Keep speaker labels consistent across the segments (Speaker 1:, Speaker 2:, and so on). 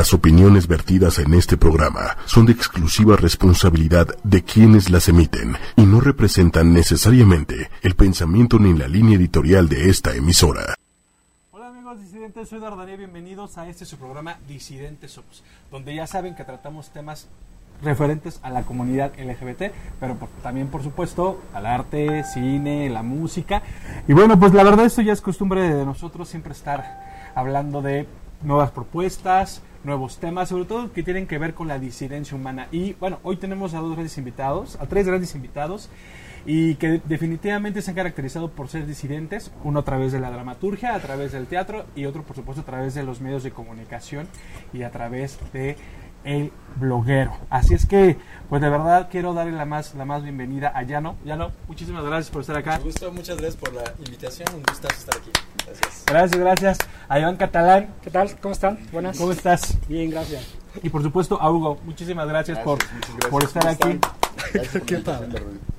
Speaker 1: Las opiniones vertidas en este programa son de exclusiva responsabilidad de quienes las emiten y no representan necesariamente el pensamiento ni la línea editorial de esta emisora.
Speaker 2: Hola amigos disidentes, soy Dardané, bienvenidos a este su programa Disidentes Somos, donde ya saben que tratamos temas referentes a la comunidad LGBT, pero por- también por supuesto al arte, cine, la música. Y bueno, pues la verdad esto ya es costumbre de nosotros siempre estar hablando de nuevas propuestas, nuevos temas, sobre todo que tienen que ver con la disidencia humana. Y bueno, hoy tenemos a dos grandes invitados, a tres grandes invitados, y que definitivamente se han caracterizado por ser disidentes, uno a través de la dramaturgia, a través del teatro, y otro por supuesto a través de los medios de comunicación y a través de el bloguero. Así es que, pues de verdad quiero darle la más, la más bienvenida a Llano. Llano, muchísimas gracias por estar acá.
Speaker 3: Un gusto, muchas gracias por la invitación, un gustazo estar aquí. Gracias.
Speaker 2: Gracias, gracias. A Iván Catalán,
Speaker 4: ¿Qué tal? ¿Cómo están? Buenas.
Speaker 2: ¿cómo estás?
Speaker 4: Bien, gracias.
Speaker 2: Y por supuesto a Hugo, muchísimas gracias, por, por estar aquí.
Speaker 4: ¿Qué tal?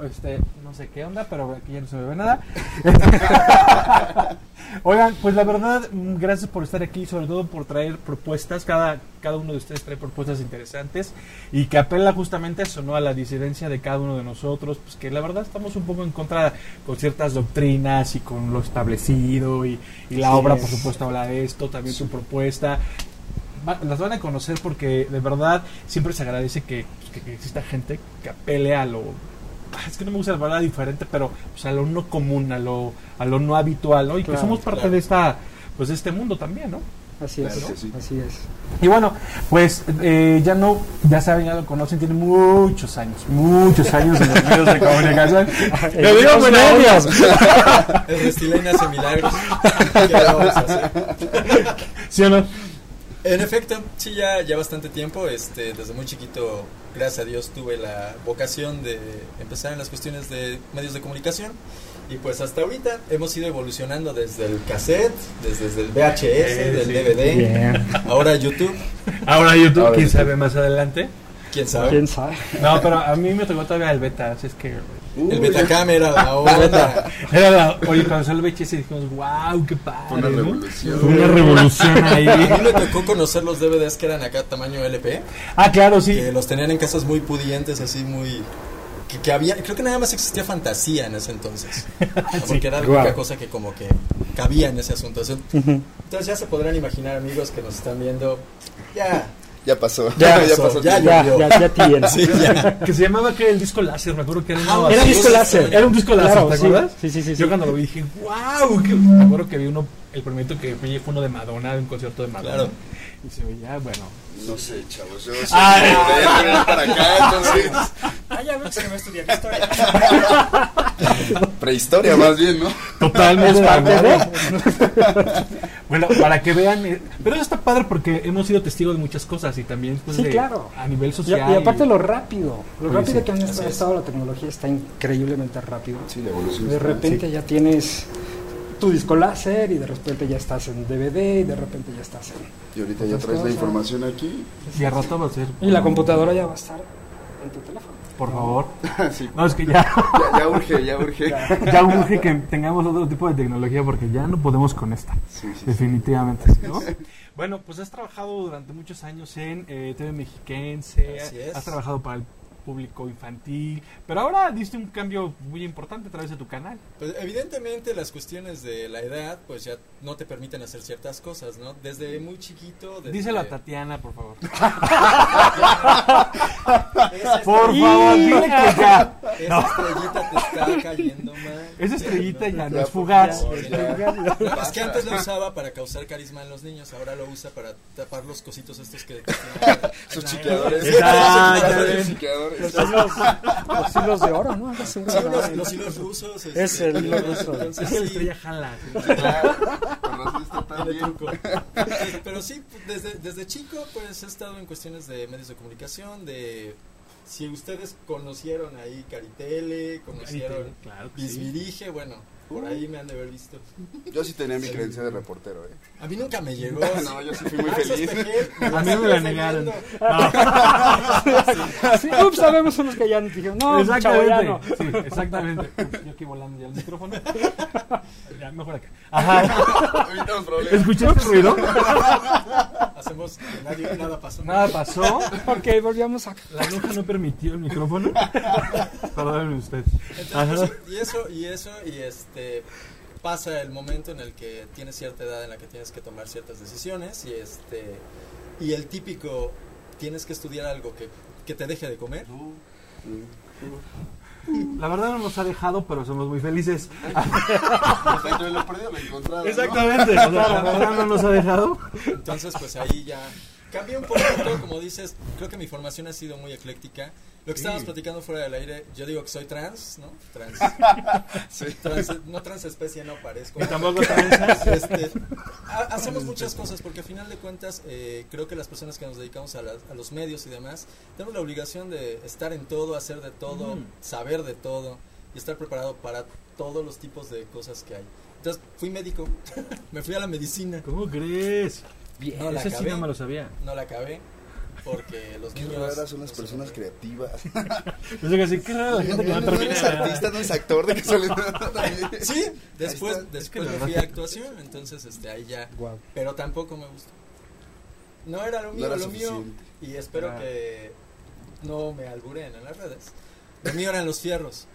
Speaker 2: Este, no sé qué onda, pero aquí ya no se me ve nada. Oigan, pues la verdad, mm, gracias por estar aquí, sobre todo por traer propuestas. Cada, cada uno de ustedes trae propuestas interesantes y que apela justamente a eso, ¿no? A la disidencia de cada uno de nosotros, pues que la verdad estamos un poco en contra con ciertas doctrinas y con lo establecido y, y la
Speaker 4: Sí,
Speaker 2: obra,
Speaker 4: es.
Speaker 2: por supuesto, habla de esto, también su propuesta. Va- las van a conocer porque de verdad siempre se agradece que, pues, que- que exista gente que apele a lo ah, es que no me gusta la palabra diferente pero pues, a lo no común a lo a lo no habitual ¿no? y que somos parte
Speaker 3: claro.
Speaker 2: de esta pues de este mundo también no
Speaker 4: Así es.
Speaker 3: Sí.
Speaker 4: Así es.
Speaker 2: y bueno pues eh, ya no ya saben ya lo conocen tiene muchos años muchos años en los medios de comunicación lo digo
Speaker 4: Los
Speaker 2: buena onda.
Speaker 4: medios.
Speaker 3: El hace milagros. ¿Qué vamos a hacer?
Speaker 2: ¿sí o no?
Speaker 3: En efecto, sí, ya, ya bastante tiempo. Este, desde muy chiquito, gracias a Dios, tuve la vocación de empezar en las cuestiones de medios de comunicación. Y pues hasta ahorita hemos ido evolucionando desde el cassette, desde, desde el VHS,
Speaker 2: Eh,
Speaker 3: del
Speaker 2: sí.
Speaker 3: DVD,
Speaker 4: Bien.
Speaker 3: ahora YouTube.
Speaker 2: ahora YouTube
Speaker 4: Ahora
Speaker 2: quién
Speaker 4: YouTube.
Speaker 2: sabe más adelante
Speaker 3: ¿Quién sabe?
Speaker 4: ¿Quién sabe?
Speaker 2: no pero a mí me tocó todavía el beta así es que
Speaker 3: El Betacam era la onda.
Speaker 2: Era la, oye, cuando salió el VHS dijimos, wow, qué padre.
Speaker 5: Una
Speaker 2: ¿no?
Speaker 5: revolución.
Speaker 2: Fue Una revolución
Speaker 3: A
Speaker 2: ahí.
Speaker 3: mí me tocó conocer los DVDs que eran acá tamaño LP.
Speaker 2: Ah, claro, sí.
Speaker 3: que los tenían en casas muy pudientes, así muy... Que, que había, creo que nada más existía fantasía en ese entonces. Porque era la
Speaker 4: Guau.
Speaker 3: única cosa que como que cabía en ese asunto. Entonces,
Speaker 4: Ujú.
Speaker 3: entonces ya se podrán imaginar, amigos, que nos están viendo. Ya,
Speaker 5: Ya pasó.
Speaker 3: Ya
Speaker 5: Ya,
Speaker 3: pasó, ya.
Speaker 4: Ya, ya, ya tiene.
Speaker 3: sí, ya.
Speaker 2: Que se llamaba que el disco láser, me acuerdo que era una
Speaker 3: Ah.
Speaker 4: Era disco láser.
Speaker 2: Era un disco láser,
Speaker 4: Claro,
Speaker 2: ¿te
Speaker 4: sí.
Speaker 2: acuerdas?
Speaker 4: Sí, sí, sí.
Speaker 2: Yo
Speaker 4: sí.
Speaker 2: cuando lo vi dije, wow. Que... Me acuerdo que vi uno, el primerito que fue uno de Madonna, de un concierto de Madonna.
Speaker 3: Claro.
Speaker 2: Y se veía, bueno.
Speaker 5: No sé, chavos. Yo
Speaker 2: Ah,
Speaker 5: soy de para acá, entonces.
Speaker 4: Ah, ya ves que me estudiar historia.
Speaker 5: Prehistoria, más bien, ¿no?
Speaker 2: Totalmente. bueno, para que vean. eh, Pero eso está padre porque hemos sido testigos de muchas cosas y también pues,
Speaker 4: Sí,
Speaker 2: de-
Speaker 4: claro.
Speaker 2: a nivel social.
Speaker 4: y aparte lo rápido, lo rápido
Speaker 2: sí,
Speaker 4: que han
Speaker 3: es.
Speaker 4: estado la tecnología está increíblemente rápido.
Speaker 5: Sí, la evolución.
Speaker 4: De repente ya tienes tu disco láser y de repente ya estás en DVD y de repente ya estás en...
Speaker 5: Y ahorita ya traes la información aquí.
Speaker 2: Y al rato va a ser.
Speaker 4: Y la computadora ya va a estar en tu teléfono.
Speaker 2: Por favor.
Speaker 5: sí.
Speaker 2: No, es que ya.
Speaker 5: Ya, ya urge, ya urge.
Speaker 2: ya urge que tengamos otro tipo de tecnología porque ya no podemos con esta.
Speaker 5: Sí, sí, sí.
Speaker 2: Definitivamente, ¿no? Bueno, pues has trabajado durante muchos años en eh, TV Mexiquense,
Speaker 3: Así es.
Speaker 2: has trabajado para el público infantil, pero ahora diste un cambio muy importante a través de tu canal.
Speaker 3: Pues evidentemente las cuestiones de la edad pues ya no te permiten hacer ciertas cosas, ¿no? Desde muy chiquito... Desde...
Speaker 2: Díselo a Tatiana, por favor.
Speaker 3: Esa
Speaker 2: Por favor, dile que ya.
Speaker 3: Esa estrellita te está cayendo mal.
Speaker 2: Esa estrellita ya no es fugaz.
Speaker 3: No, es que antes lo usaba para causar carisma en los niños, ahora lo usa para tapar los cositos estos que...
Speaker 5: Sus chiqueadores.
Speaker 4: Los hilos, los hilos de oro, ¿no? Así.
Speaker 3: Son los, los hilos rusos. este,
Speaker 4: Es el hilo ruso.
Speaker 3: entonces, sí,
Speaker 2: estrella jala.
Speaker 3: Pero sí, desde, desde chico pues he estado en cuestiones de medios de comunicación, de... Si ustedes conocieron ahí Caritele, conocieron
Speaker 2: Claro que sí.
Speaker 3: Bisbirige, bueno, Por ahí me han de haber visto.
Speaker 5: Yo sí tenía mi creencia de reportero, ¿eh?
Speaker 3: A mí nunca me llegó.
Speaker 5: No, yo sí fui muy feliz.
Speaker 2: A mí me la negaron.
Speaker 4: Sí, ups, sabemos unos que ya nos dijeron, no, chavo, ya no.
Speaker 2: Exactamente. Sí, exactamente. Ups, Yo aquí volando ya el micrófono. Ya, mejor acá. Ajá.
Speaker 5: Evitamos problemas.
Speaker 2: ¿Escuchaste el ruido?
Speaker 3: Hacemos que nadie, nada pasó.
Speaker 2: Nada pasó.
Speaker 4: Ok, volvíamos a...
Speaker 2: La aguja no permitió el micrófono. Perdónenme usted.
Speaker 3: Entonces,
Speaker 2: Ajá.
Speaker 3: pues, y eso, y eso, y este pasa el momento en el que tienes cierta edad en la que tienes que tomar ciertas decisiones y este y el típico tienes que estudiar algo que, que te deje de comer.
Speaker 2: La verdad no nos ha dejado, pero somos muy felices.
Speaker 5: Dentro de lo perdido lo encontrado. ¿no?
Speaker 2: Exactamente. O sea, la verdad no nos ha dejado.
Speaker 3: Entonces, pues ahí ya cambié un poquito, como dices, creo que mi formación ha sido muy ecléctica. Lo que estábamos platicando fuera del aire, yo digo que soy trans, ¿no? Trans. trans- no transespecie, no parezco.
Speaker 2: Y tampoco trans.
Speaker 3: Este, ha- hacemos muchas cosas porque a final de cuentas eh, creo que las personas que nos dedicamos a, las- a los medios y demás tenemos la obligación de estar en todo, hacer de todo,
Speaker 2: Mm.
Speaker 3: saber de todo y estar preparado para todos los tipos de cosas que hay. Entonces fui médico, me fui a la medicina,
Speaker 2: ¿Cómo crees?
Speaker 4: Bien.
Speaker 3: No la
Speaker 2: Ese sí
Speaker 3: acabé.
Speaker 2: no me lo sabía.
Speaker 3: no la acabé porque los
Speaker 5: Qué
Speaker 3: niños...
Speaker 5: raras son las personas creativas.
Speaker 2: Yo sé que sí, qué raro la gente que no
Speaker 5: No
Speaker 2: termina
Speaker 5: eres artista, no eres actor, de casualidad. también.
Speaker 3: Sí, después,
Speaker 5: está.
Speaker 3: después me fui a actuación, entonces este ahí ya,
Speaker 4: Guau.
Speaker 3: pero tampoco me gustó. No era lo
Speaker 5: No
Speaker 3: mío,
Speaker 5: era
Speaker 3: lo mío
Speaker 5: suficiente.
Speaker 3: y espero
Speaker 2: Ah.
Speaker 3: que no me alburen en las redes. Lo mío eran los fierros,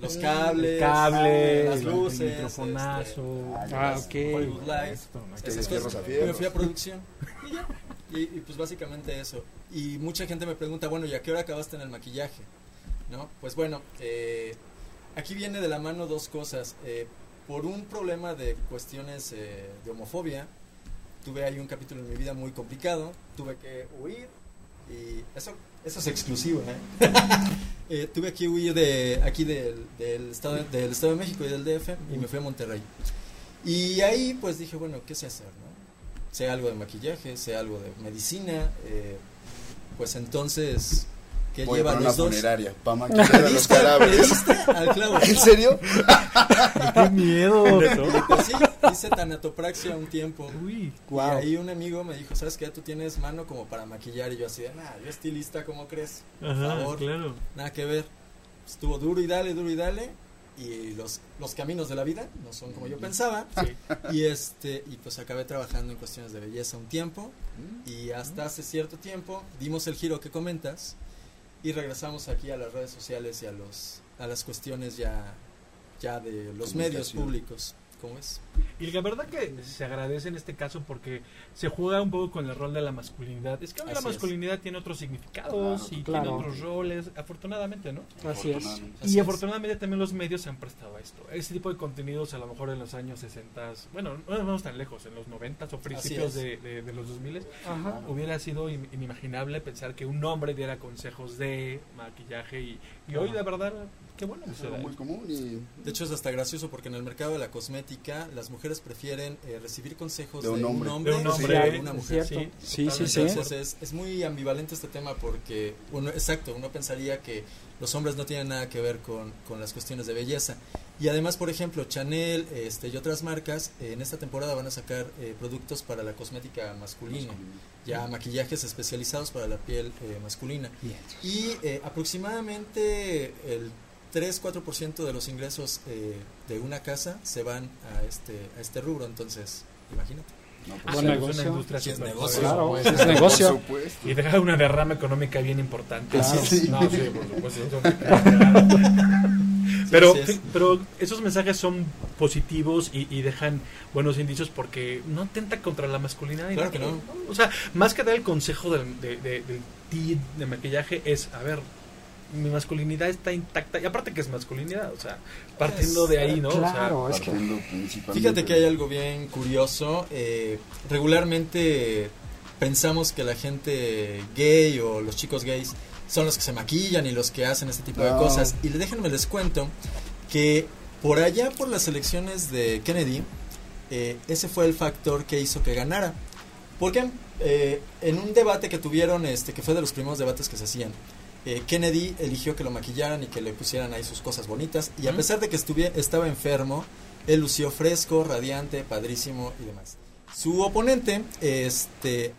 Speaker 3: los cables,
Speaker 2: El cable,
Speaker 3: las
Speaker 2: el
Speaker 3: luces,
Speaker 2: microfonazo.
Speaker 4: Ah,
Speaker 3: este,
Speaker 4: ok.
Speaker 3: Hollywood Live,
Speaker 2: Esto, ¿no?
Speaker 3: esas
Speaker 5: fierros a
Speaker 3: me fui a producción y ya. Y, pues básicamente eso. Y mucha gente me pregunta, bueno, ¿y a qué hora acabaste en el maquillaje? ¿No? Pues bueno, eh, aquí viene de la mano dos cosas. Eh, por un problema de cuestiones eh, de homofobia, tuve ahí un capítulo en mi vida muy complicado, tuve que huir y eso, eso es exclusivo, ¿eh? Eh, tuve que huir de aquí del, del, estado, de- del Estado de México y del DF y me fui a Monterrey. Y ahí pues dije, bueno, ¿qué sé hacer? No? Sé algo de maquillaje, sé algo de medicina, eh, pues entonces, ¿qué
Speaker 5: Voy a
Speaker 3: lleva
Speaker 5: una
Speaker 3: los dos?
Speaker 5: funeraria para maquillar a los
Speaker 3: ¿Viste? ¿Le
Speaker 5: cadáveres.
Speaker 3: diste al clavo?
Speaker 5: ¿En serio?
Speaker 2: ¡Qué miedo!
Speaker 3: Pues sí, hice tanatopraxia un tiempo.
Speaker 2: Uy.
Speaker 4: Guau.
Speaker 3: Y ahí un amigo me dijo, ¿sabes qué? Tú tienes mano como para maquillar. Y yo así de, nah, yo estilista, ¿cómo crees? Por
Speaker 2: Ajá,
Speaker 3: favor,
Speaker 2: claro.
Speaker 3: nada que ver. Estuvo duro y dale, duro y dale. Y los, los caminos de la vida no son como yo pensaba. Y este y pues acabé trabajando en cuestiones de belleza un tiempo. Y hasta hace cierto tiempo dimos el giro que comentas. Y regresamos aquí a las redes sociales y a, los, a las cuestiones ya, ya de los medios públicos. ¿Cómo es?
Speaker 2: Y la verdad que se agradece en este caso porque se juega un poco con el rol de la masculinidad. Es que hoy la
Speaker 3: Así es.
Speaker 2: masculinidad tiene otros significados
Speaker 5: Claro,
Speaker 2: y
Speaker 4: claro.
Speaker 2: tiene otros roles, afortunadamente, ¿no?
Speaker 4: Así es.
Speaker 3: Así
Speaker 2: y
Speaker 3: es.
Speaker 2: afortunadamente también los medios se han prestado a esto. Ese tipo de contenidos a lo mejor en los años 60, bueno, no nos vamos tan lejos, en los 90 o principios de, de- de los 2000
Speaker 4: Ajá.
Speaker 2: hubiera sido in- inimaginable pensar que un hombre diera consejos de maquillaje y, y hoy la verdad, qué bueno
Speaker 5: Es algo muy común y
Speaker 3: De hecho es hasta gracioso porque en el mercado de la cosmética las mujeres prefieren eh, recibir consejos
Speaker 5: De
Speaker 3: de,
Speaker 5: un hombre.
Speaker 2: De un
Speaker 3: que
Speaker 2: hombre,
Speaker 3: de una mujer.
Speaker 2: Sí,
Speaker 4: sí, sí.
Speaker 3: Entonces es, es muy ambivalente este tema porque uno, exacto, uno pensaría que los hombres no tienen nada que ver con, con las cuestiones de belleza. Y además, por ejemplo, Chanel este, y otras marcas eh, en esta temporada van a sacar eh, productos para la cosmética masculina, ya maquillajes especializados para la piel eh, masculina.
Speaker 4: Bien.
Speaker 3: Y eh, aproximadamente el 3-4% de los ingresos eh, de una casa se van a este, a este rubro, entonces imagínate.
Speaker 5: no, pues,
Speaker 4: negocio.
Speaker 2: Es una industria
Speaker 3: Sí, es negocio.
Speaker 4: Claro,
Speaker 2: Pues,
Speaker 4: es negocio.
Speaker 2: Y deja una derrama económica bien importante.
Speaker 4: Claro.
Speaker 2: Sí, sí. No, sí, por supuesto. pero, pero esos mensajes son positivos y, y dejan buenos indicios porque no atenta contra la masculinidad.
Speaker 3: Claro que no.
Speaker 2: O sea, más que dar el consejo del, de, de- del tip de maquillaje es, a ver, mi masculinidad está intacta. Y aparte que es masculinidad, o sea, partiendo
Speaker 3: Es-
Speaker 2: de ahí, ¿no? O sea,
Speaker 4: Claro, es que
Speaker 3: Fíjate que hay algo bien curioso. eh, regularmente pensamos que la gente gay o los chicos gays son los que se maquillan y los que hacen este tipo de cosas. Y déjenme les cuento que por allá por las elecciones de Kennedy, eh, ese fue el factor que hizo que ganara. Porque eh, en un debate que tuvieron, este, que fue de los primeros debates que se hacían, eh, Kennedy eligió que lo maquillaran y que le pusieran ahí sus cosas bonitas. Y a pesar de que estaba enfermo, él lució fresco, radiante, padrísimo y demás. Su oponente, este,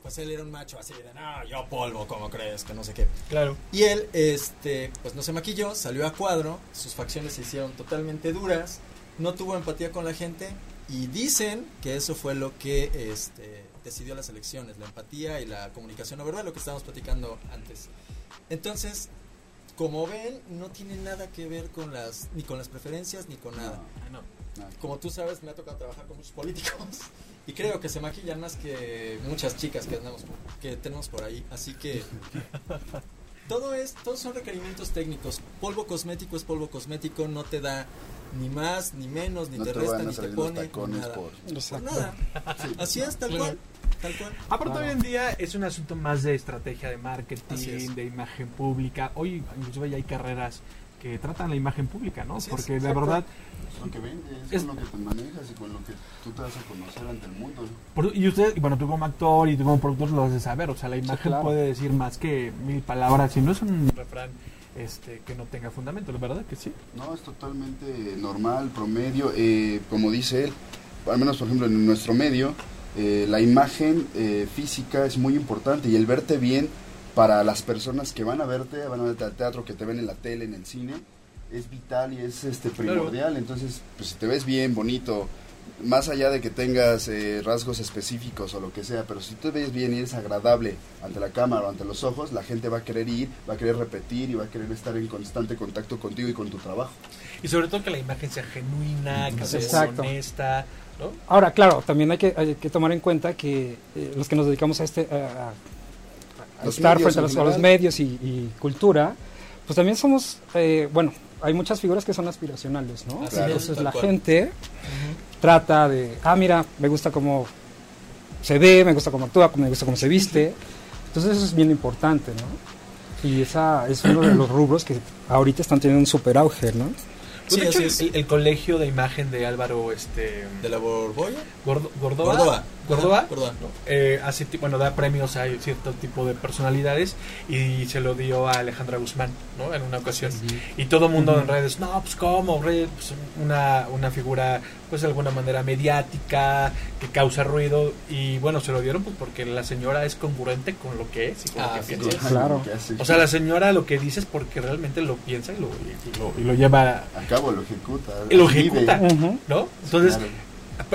Speaker 3: pues él era un macho así de, no, yo polvo, ¿cómo crees? Que no sé qué.
Speaker 2: Claro.
Speaker 3: Y él, este, pues no se maquilló, salió a cuadro, sus facciones se hicieron totalmente duras, no tuvo empatía con la gente y dicen que eso fue lo que este, decidió las elecciones, la empatía y la comunicación no verbal, lo que estábamos platicando antes. Entonces, como ven, no tiene nada que ver con las, ni con las preferencias ni con nada.
Speaker 2: Ah, no.
Speaker 5: No.
Speaker 3: Como tú sabes, me ha tocado trabajar con muchos políticos y creo que se maquillan más que muchas chicas que andamos por- que tenemos por ahí. Así que todo es, todos son requerimientos técnicos. Polvo cosmético es polvo cosmético, no te da ni más, ni menos, ni
Speaker 5: No
Speaker 3: te
Speaker 5: te
Speaker 3: resta, ni te pone nada.
Speaker 5: por...
Speaker 3: Por
Speaker 4: Exacto.
Speaker 3: nada.
Speaker 5: Sí.
Speaker 3: Así es, tal cual. Tal cual.
Speaker 2: Aparte hoy en día es un asunto más de estrategia de marketing,
Speaker 3: es.
Speaker 2: de imagen pública. Hoy inclusive ya hay carreras que tratan la imagen pública, ¿no?
Speaker 3: Así es,
Speaker 2: Porque la
Speaker 3: exacto.
Speaker 2: verdad,
Speaker 5: Es lo que vendes,
Speaker 2: Es-
Speaker 5: es con lo que te manejas y con lo que tú te vas a conocer ante el mundo.
Speaker 2: por- y usted, y bueno, tú como actor y tú como productor lo has de saber, o sea, la imagen
Speaker 4: claro.
Speaker 2: puede decir más que mil palabras, y no es un refrán este que no tenga fundamento, la verdad que sí.
Speaker 5: No, es totalmente normal, promedio. eh, como dice él, al menos por ejemplo en nuestro medio, eh, la imagen eh, física es muy importante y el verte bien para las personas que van a verte, van a verte al teatro, que te ven en la tele, en el cine, es vital y es este primordial. Entonces, pues si te ves bien, bonito, más allá de que tengas eh, rasgos específicos o lo que sea, pero si te ves bien y eres agradable ante la cámara o ante los ojos, la gente va a querer ir, va a querer repetir y va a querer estar en constante contacto contigo y con tu trabajo.
Speaker 2: Y sobre todo que la imagen sea genuina, que sea honesta, ¿no?
Speaker 4: Ahora, claro, también hay que, hay que tomar en cuenta que eh, los que nos dedicamos a este a, estar frente a los, a los
Speaker 5: general.
Speaker 4: medios y, y cultura, pues también somos, eh, bueno, hay muchas figuras que son aspiracionales, ¿no?
Speaker 5: Es,
Speaker 4: Entonces la
Speaker 3: cual.
Speaker 4: gente trata de, ah, mira, me gusta cómo se ve, me gusta cómo actúa, me gusta cómo se viste. Entonces eso es bien importante, ¿no? Y esa es uno de los rubros que ahorita están teniendo un super auge, ¿no?
Speaker 3: Sí,
Speaker 2: de hecho, el, el colegio de imagen de Álvaro este
Speaker 3: ¿De la Borbolla?
Speaker 2: Gordo- Gordoa,
Speaker 3: Gordoa.
Speaker 2: Gordoa. ¿no? Eh, hace bueno, da premios a cierto tipo de personalidades y se lo dio a Alejandra Guzmán, ¿no? En una ocasión. Y todo el mundo en redes, no, pues cómo, pues, una, una figura, pues de alguna manera mediática, que causa ruido. Y bueno, se lo dieron pues porque la señora es congruente con lo que es y con
Speaker 3: Ah,
Speaker 2: lo que
Speaker 3: sí,
Speaker 2: piensa.
Speaker 4: Claro.
Speaker 5: Lo que.
Speaker 2: O sea, la señora lo que dice es porque realmente lo piensa y lo, y lo, y lo lleva,
Speaker 5: A cabo lo ejecuta.
Speaker 2: y lo
Speaker 5: vive.
Speaker 2: ejecuta. ¿no? Entonces,
Speaker 5: Claro.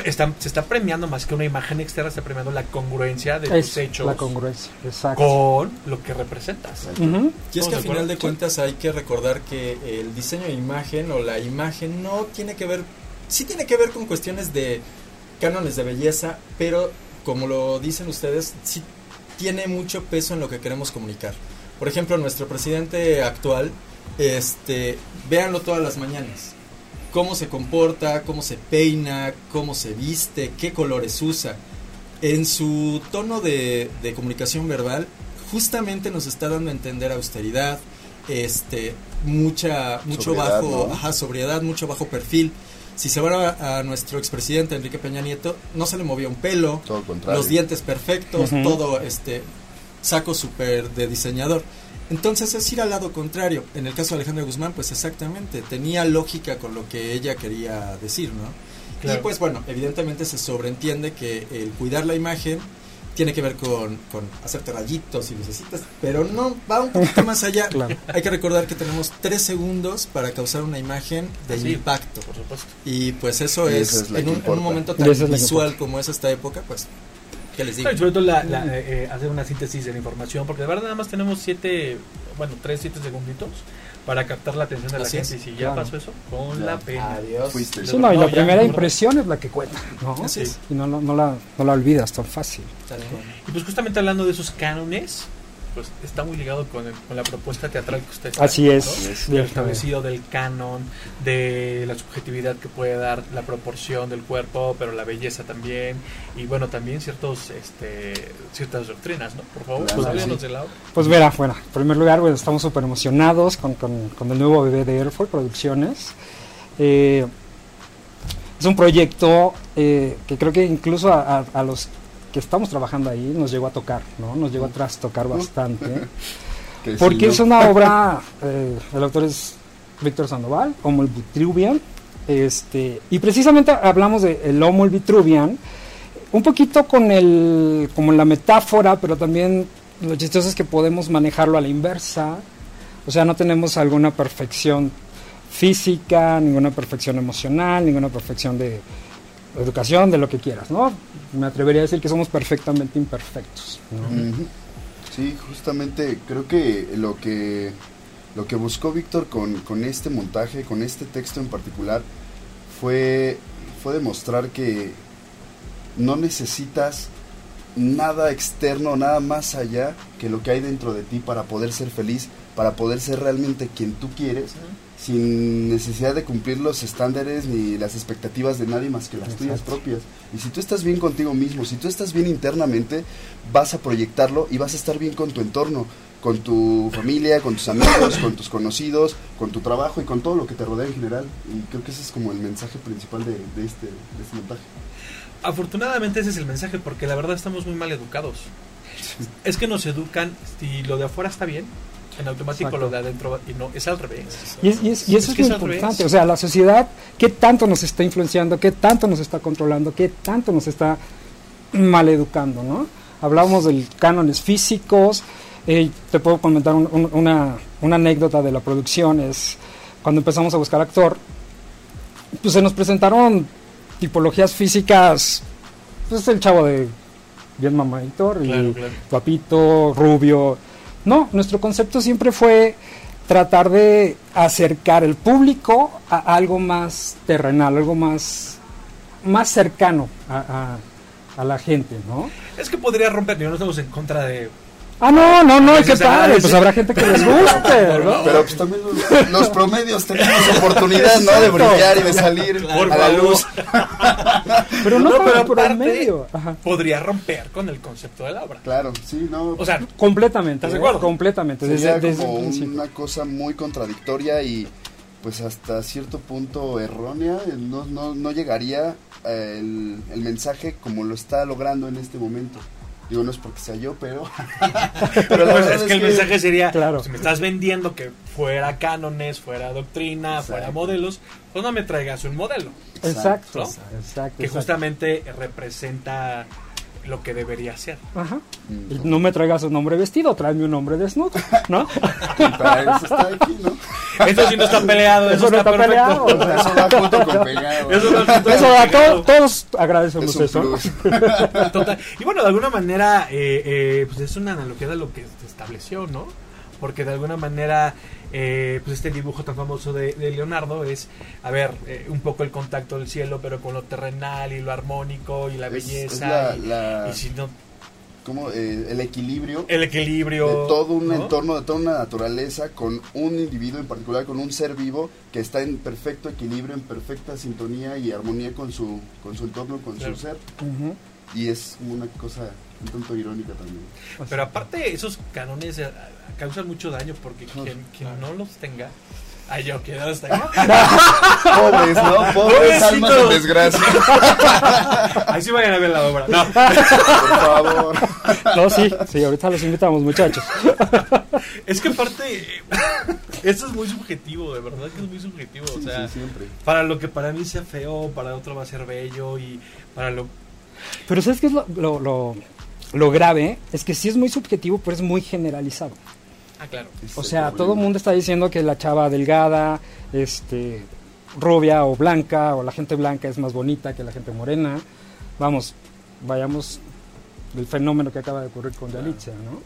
Speaker 2: Está- se está premiando más que una imagen externa, se está premiando la congruencia de tus
Speaker 4: Es
Speaker 2: hechos
Speaker 4: la congruencia, exacto.
Speaker 2: con lo que representas.
Speaker 5: Exacto.
Speaker 4: Ujú.
Speaker 3: Y es
Speaker 2: ¿Estamos
Speaker 3: que al final de cuentas hay que recordar que el diseño de imagen o la imagen no tiene que ver, sí tiene que ver con cuestiones de cánones de belleza, pero como lo dicen ustedes, sí tiene mucho peso en lo que queremos comunicar. Por ejemplo, nuestro presidente actual, este, véanlo todas las mañanas. Cómo se comporta, cómo se peina, cómo se viste, qué colores usa. En su tono de, de comunicación verbal, justamente nos está dando a entender austeridad, este, mucha, mucho
Speaker 5: Sobriedad,
Speaker 3: bajo,
Speaker 5: ¿no?
Speaker 3: ajá, sobriedad, mucho bajo perfil. Si se va a, a nuestro expresidente Enrique Peña Nieto, no se le movía un pelo,
Speaker 5: Todo lo contrario.
Speaker 3: los dientes perfectos, todo este saco súper de diseñador. Entonces es ir al lado contrario. En el caso de Alejandra Guzmán, pues exactamente, tenía lógica con lo que ella quería decir, ¿no?
Speaker 2: Claro.
Speaker 3: Y pues bueno, evidentemente se sobreentiende que el cuidar la imagen tiene que ver con, con hacerte rayitos y lucecitas, pero no, va un poquito más allá.
Speaker 4: Claro.
Speaker 3: Hay que recordar que tenemos tres segundos para causar una imagen de
Speaker 2: Así,
Speaker 3: impacto.
Speaker 2: Por supuesto.
Speaker 3: Y pues eso
Speaker 5: Y
Speaker 3: es, en, un, en un
Speaker 5: importa.
Speaker 3: momento tan visual como es esta época, pues, ¿qué les digo?
Speaker 2: No, y sobre todo la, la, eh, eh, hacer una síntesis de la información, porque de verdad nada más tenemos siete, bueno, tres, siete segunditos para captar la atención de la
Speaker 3: Así
Speaker 2: gente.
Speaker 3: es.
Speaker 2: Y si ya
Speaker 4: Claro.
Speaker 2: pasó eso, con la pena.
Speaker 3: Adiós.
Speaker 5: Fuiste.
Speaker 4: Sí, no, y la primera impresión es la que cuenta, ¿no?
Speaker 3: Así es.
Speaker 4: Y no, no, no la, no la olvidas tan fácil.
Speaker 3: Tal.
Speaker 2: Y pues justamente hablando de esos cánones, pues está muy ligado con, el- con la propuesta teatral que usted
Speaker 4: Así es.
Speaker 5: Así es.
Speaker 2: Del establecido del canon, de la subjetividad que puede dar la proporción del cuerpo, pero la belleza también, y bueno, también ciertos, este, ciertas doctrinas, ¿no? Por favor,
Speaker 5: Claro,
Speaker 2: pues
Speaker 5: sí.
Speaker 2: de la obra.
Speaker 4: Pues verá, bueno, en primer lugar, pues estamos súper emocionados con, con, con el nuevo bebé de Airford Producciones. Eh, es un proyecto eh, que creo que incluso a, a- a los que estamos trabajando ahí nos llegó a tocar, ¿no? Nos llegó a trastocar bastante. Porque es una obra, eh, el autor es Víctor Sandoval, Homo el Vitruvian, este, y precisamente hablamos de el Homo el Vitruvian, un poquito con el, como la metáfora, pero también lo chistoso es que podemos manejarlo a la inversa, o sea, no tenemos alguna perfección física, ninguna perfección emocional, ninguna perfección de educación, de lo que quieras, ¿no? Me atrevería a decir que somos perfectamente imperfectos.
Speaker 5: Sí, justamente creo que lo que lo que buscó Víctor con, con este montaje, con este texto en particular, fue, fue demostrar que no necesitas nada externo, nada más allá que lo que hay dentro de ti para poder ser feliz, para poder ser realmente quien tú quieres, sin necesidad de cumplir los estándares ni las expectativas de nadie más que las tuyas propias. Y si tú estás bien contigo mismo, si tú estás bien internamente, vas a proyectarlo y vas a estar bien con tu entorno, con tu familia, con tus amigos, con tus conocidos, con tu trabajo y con todo lo que te rodea en general. Y creo que ese es como el mensaje principal de, de este, de este montaje.
Speaker 2: Afortunadamente ese es el mensaje porque la verdad estamos muy mal educados. Es que nos educan y lo de afuera está bien, en automático
Speaker 4: Exacto.
Speaker 2: lo de adentro y no, es al revés.
Speaker 4: Y, es- y es- y eso
Speaker 2: Es
Speaker 4: es,
Speaker 2: que
Speaker 4: importante. O sea, la sociedad, ¿qué tanto nos está influenciando? ¿Qué tanto nos está controlando? ¿Qué tanto nos está maleducando? ¿no? Hablamos de cánones físicos. eh, te puedo comentar un- un- una, una anécdota de la producción. Es cuando empezamos a buscar actor, pues se nos presentaron tipologías físicas. Pues el chavo de bien mamadito y
Speaker 2: Claro, claro.
Speaker 4: guapito, rubio. No, nuestro concepto siempre fue tratar de acercar el público a algo más terrenal, algo más, más cercano a, a- la gente, ¿no?
Speaker 2: Es que podría romper, yo no estamos en contra de...
Speaker 4: Ah, no, no, no,
Speaker 2: Pues,
Speaker 4: qué padre,
Speaker 2: es-
Speaker 4: pues habrá gente que les guste, ¿no?
Speaker 5: Pero pues también los, los promedios tenemos oportunidad, ¿no? De brillar y de salir
Speaker 2: Por
Speaker 5: a la luz.
Speaker 4: Pero no,
Speaker 2: No,
Speaker 4: para
Speaker 2: pero
Speaker 4: promedio. Ajá.
Speaker 2: Podría romper con el concepto de la obra.
Speaker 5: Claro, sí, no.
Speaker 2: O sea,
Speaker 4: Completamente,
Speaker 2: ¿Estás de acuerdo?
Speaker 4: completamente, desde,
Speaker 5: sería
Speaker 4: desde
Speaker 5: como una cosa muy contradictoria y pues hasta cierto punto errónea. No, no, no llegaría eh, el, el mensaje como lo está logrando en este momento. Digo, no es porque sea yo, pero... pero la
Speaker 2: pues
Speaker 5: verdad
Speaker 2: es que el mensaje sería,
Speaker 4: Claro.
Speaker 2: si me estás vendiendo que fuera cánones, fuera doctrina, fuera modelos, pues no me traigas un modelo,
Speaker 4: Exacto,
Speaker 2: ¿no?
Speaker 4: exacto.
Speaker 2: que
Speaker 4: exacto.
Speaker 2: justamente representa lo que debería ser.
Speaker 4: Ajá.
Speaker 5: Mm,
Speaker 4: Y no me traigas un hombre vestido, tráeme un hombre desnudo, ¿no?
Speaker 5: Para eso está aquí, ¿no?
Speaker 2: Eso sí no está peleado, eso,
Speaker 4: Eso no
Speaker 2: está,
Speaker 4: está peleado,
Speaker 2: perfecto.
Speaker 4: o sea.
Speaker 5: Eso va junto con pegado.
Speaker 2: Eso no está
Speaker 4: Eso a
Speaker 2: pegado.
Speaker 4: to- todos agradecemos
Speaker 5: es un
Speaker 4: eso.
Speaker 5: plus.
Speaker 2: Total. Y bueno, de alguna manera, eh, eh, pues es una analogía de lo que se estableció, ¿no? Porque de alguna manera, eh, pues este dibujo tan famoso de, de Leonardo es, a ver, eh, un poco el contacto del cielo, pero con lo terrenal y lo armónico y la
Speaker 5: Es-
Speaker 2: belleza.
Speaker 5: es
Speaker 2: y,
Speaker 5: la-
Speaker 2: y si no,
Speaker 5: como eh, el equilibrio
Speaker 2: el equilibrio.
Speaker 5: de todo un
Speaker 2: ¿no?
Speaker 5: entorno, de toda una naturaleza, con un individuo en particular, con un ser vivo que está en perfecto equilibrio, en perfecta sintonía y armonía con su, con su entorno, con
Speaker 2: Claro.
Speaker 5: su ser. Y es una cosa un tanto irónica también.
Speaker 2: Pero aparte, esos canones eh, causan mucho daño porque quien, quien no los tenga. Ay, yo que no los tenga.
Speaker 5: Pobres, ¿no? Pobres almas en desgracia.
Speaker 2: Ahí sí vayan a ver la obra. No.
Speaker 5: Por favor.
Speaker 4: No, sí, sí, ahorita los invitamos, muchachos.
Speaker 2: Es que aparte, eh, esto es muy subjetivo, de verdad que es muy subjetivo. o sea,
Speaker 5: sí, siempre.
Speaker 2: para lo que para mí sea feo, para otro va a ser bello y para lo...
Speaker 4: Pero ¿sabes qué es lo, lo, lo- lo grave? Es que sí es muy subjetivo, pero es muy generalizado.
Speaker 2: Ah, claro.
Speaker 4: O sea, todo el mundo está diciendo que la chava delgada, este, rubia o blanca, o la gente blanca es más bonita que la gente morena. Vamos, vayamos del fenómeno que acaba de ocurrir con Galicia, ¿no?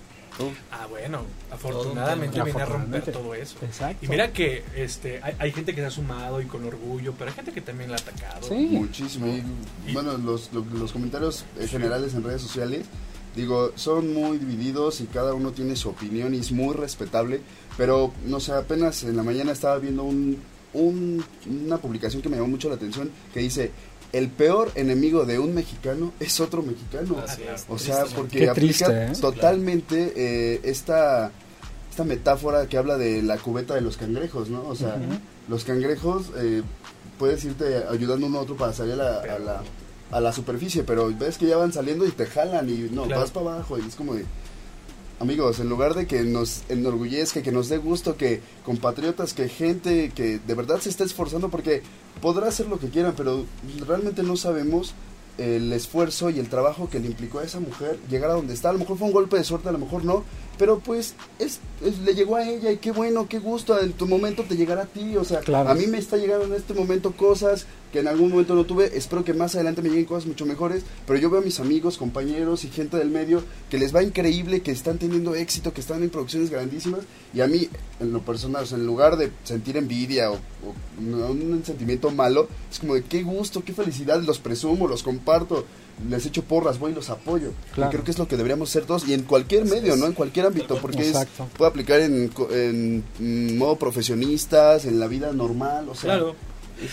Speaker 2: Ah, bueno, afortunadamente viene a romper todo eso.
Speaker 4: Exacto.
Speaker 2: Y mira que este hay, hay gente que se ha sumado y con orgullo, pero hay gente que también la ha atacado.
Speaker 4: Sí.
Speaker 5: Muchísimo. Y, bueno, los, lo- los comentarios eh, generales en redes sociales, digo, son muy divididos y cada uno tiene su opinión y es muy respetable. Pero, no sé, apenas en la mañana estaba viendo un, un- una publicación que me llamó mucho la atención que dice: El peor enemigo de un mexicano es otro mexicano.
Speaker 3: Así es.
Speaker 5: O sea, porque aplica
Speaker 4: triste, ¿eh?
Speaker 5: totalmente eh, esta, esta metáfora que habla de la cubeta de los cangrejos, ¿no? O sea, los cangrejos eh, puedes irte ayudando uno a otro para salir a la, a la, a la superficie, pero ves que ya van saliendo y te jalan y no,
Speaker 2: Claro.
Speaker 5: vas para abajo y es como de... amigos, en lugar de que nos enorgullezca, que nos dé gusto, que compatriotas, que gente que de verdad se está esforzando, porque podrá hacer lo que quieran, pero realmente no sabemos el esfuerzo y el trabajo que le implicó a esa mujer llegar a donde está. A lo mejor fue un golpe de suerte, a lo mejor no, pero pues es, es- le llegó a ella y qué bueno, qué gusto, en tu momento te llegará a ti, o sea,
Speaker 4: Claro.
Speaker 5: a mí me está llegando en este momento cosas que en algún momento no tuve, espero que más adelante me lleguen cosas mucho mejores, pero yo veo a mis amigos, compañeros y gente del medio que les va increíble, que están teniendo éxito, que están en producciones grandísimas y a mí, en lo personal, o sea, en lugar de sentir envidia o, un sentimiento malo, es como de qué gusto, qué felicidad, los presumo, los comparto, les echo porras, voy y los apoyo.
Speaker 4: Claro.
Speaker 5: Y creo que es lo que deberíamos hacer todos y en cualquier medio, ¿no? En cualquier ámbito, porque es, puede aplicar en, co- en, mm, modo profesionistas, en la vida normal, o sea,
Speaker 2: Claro.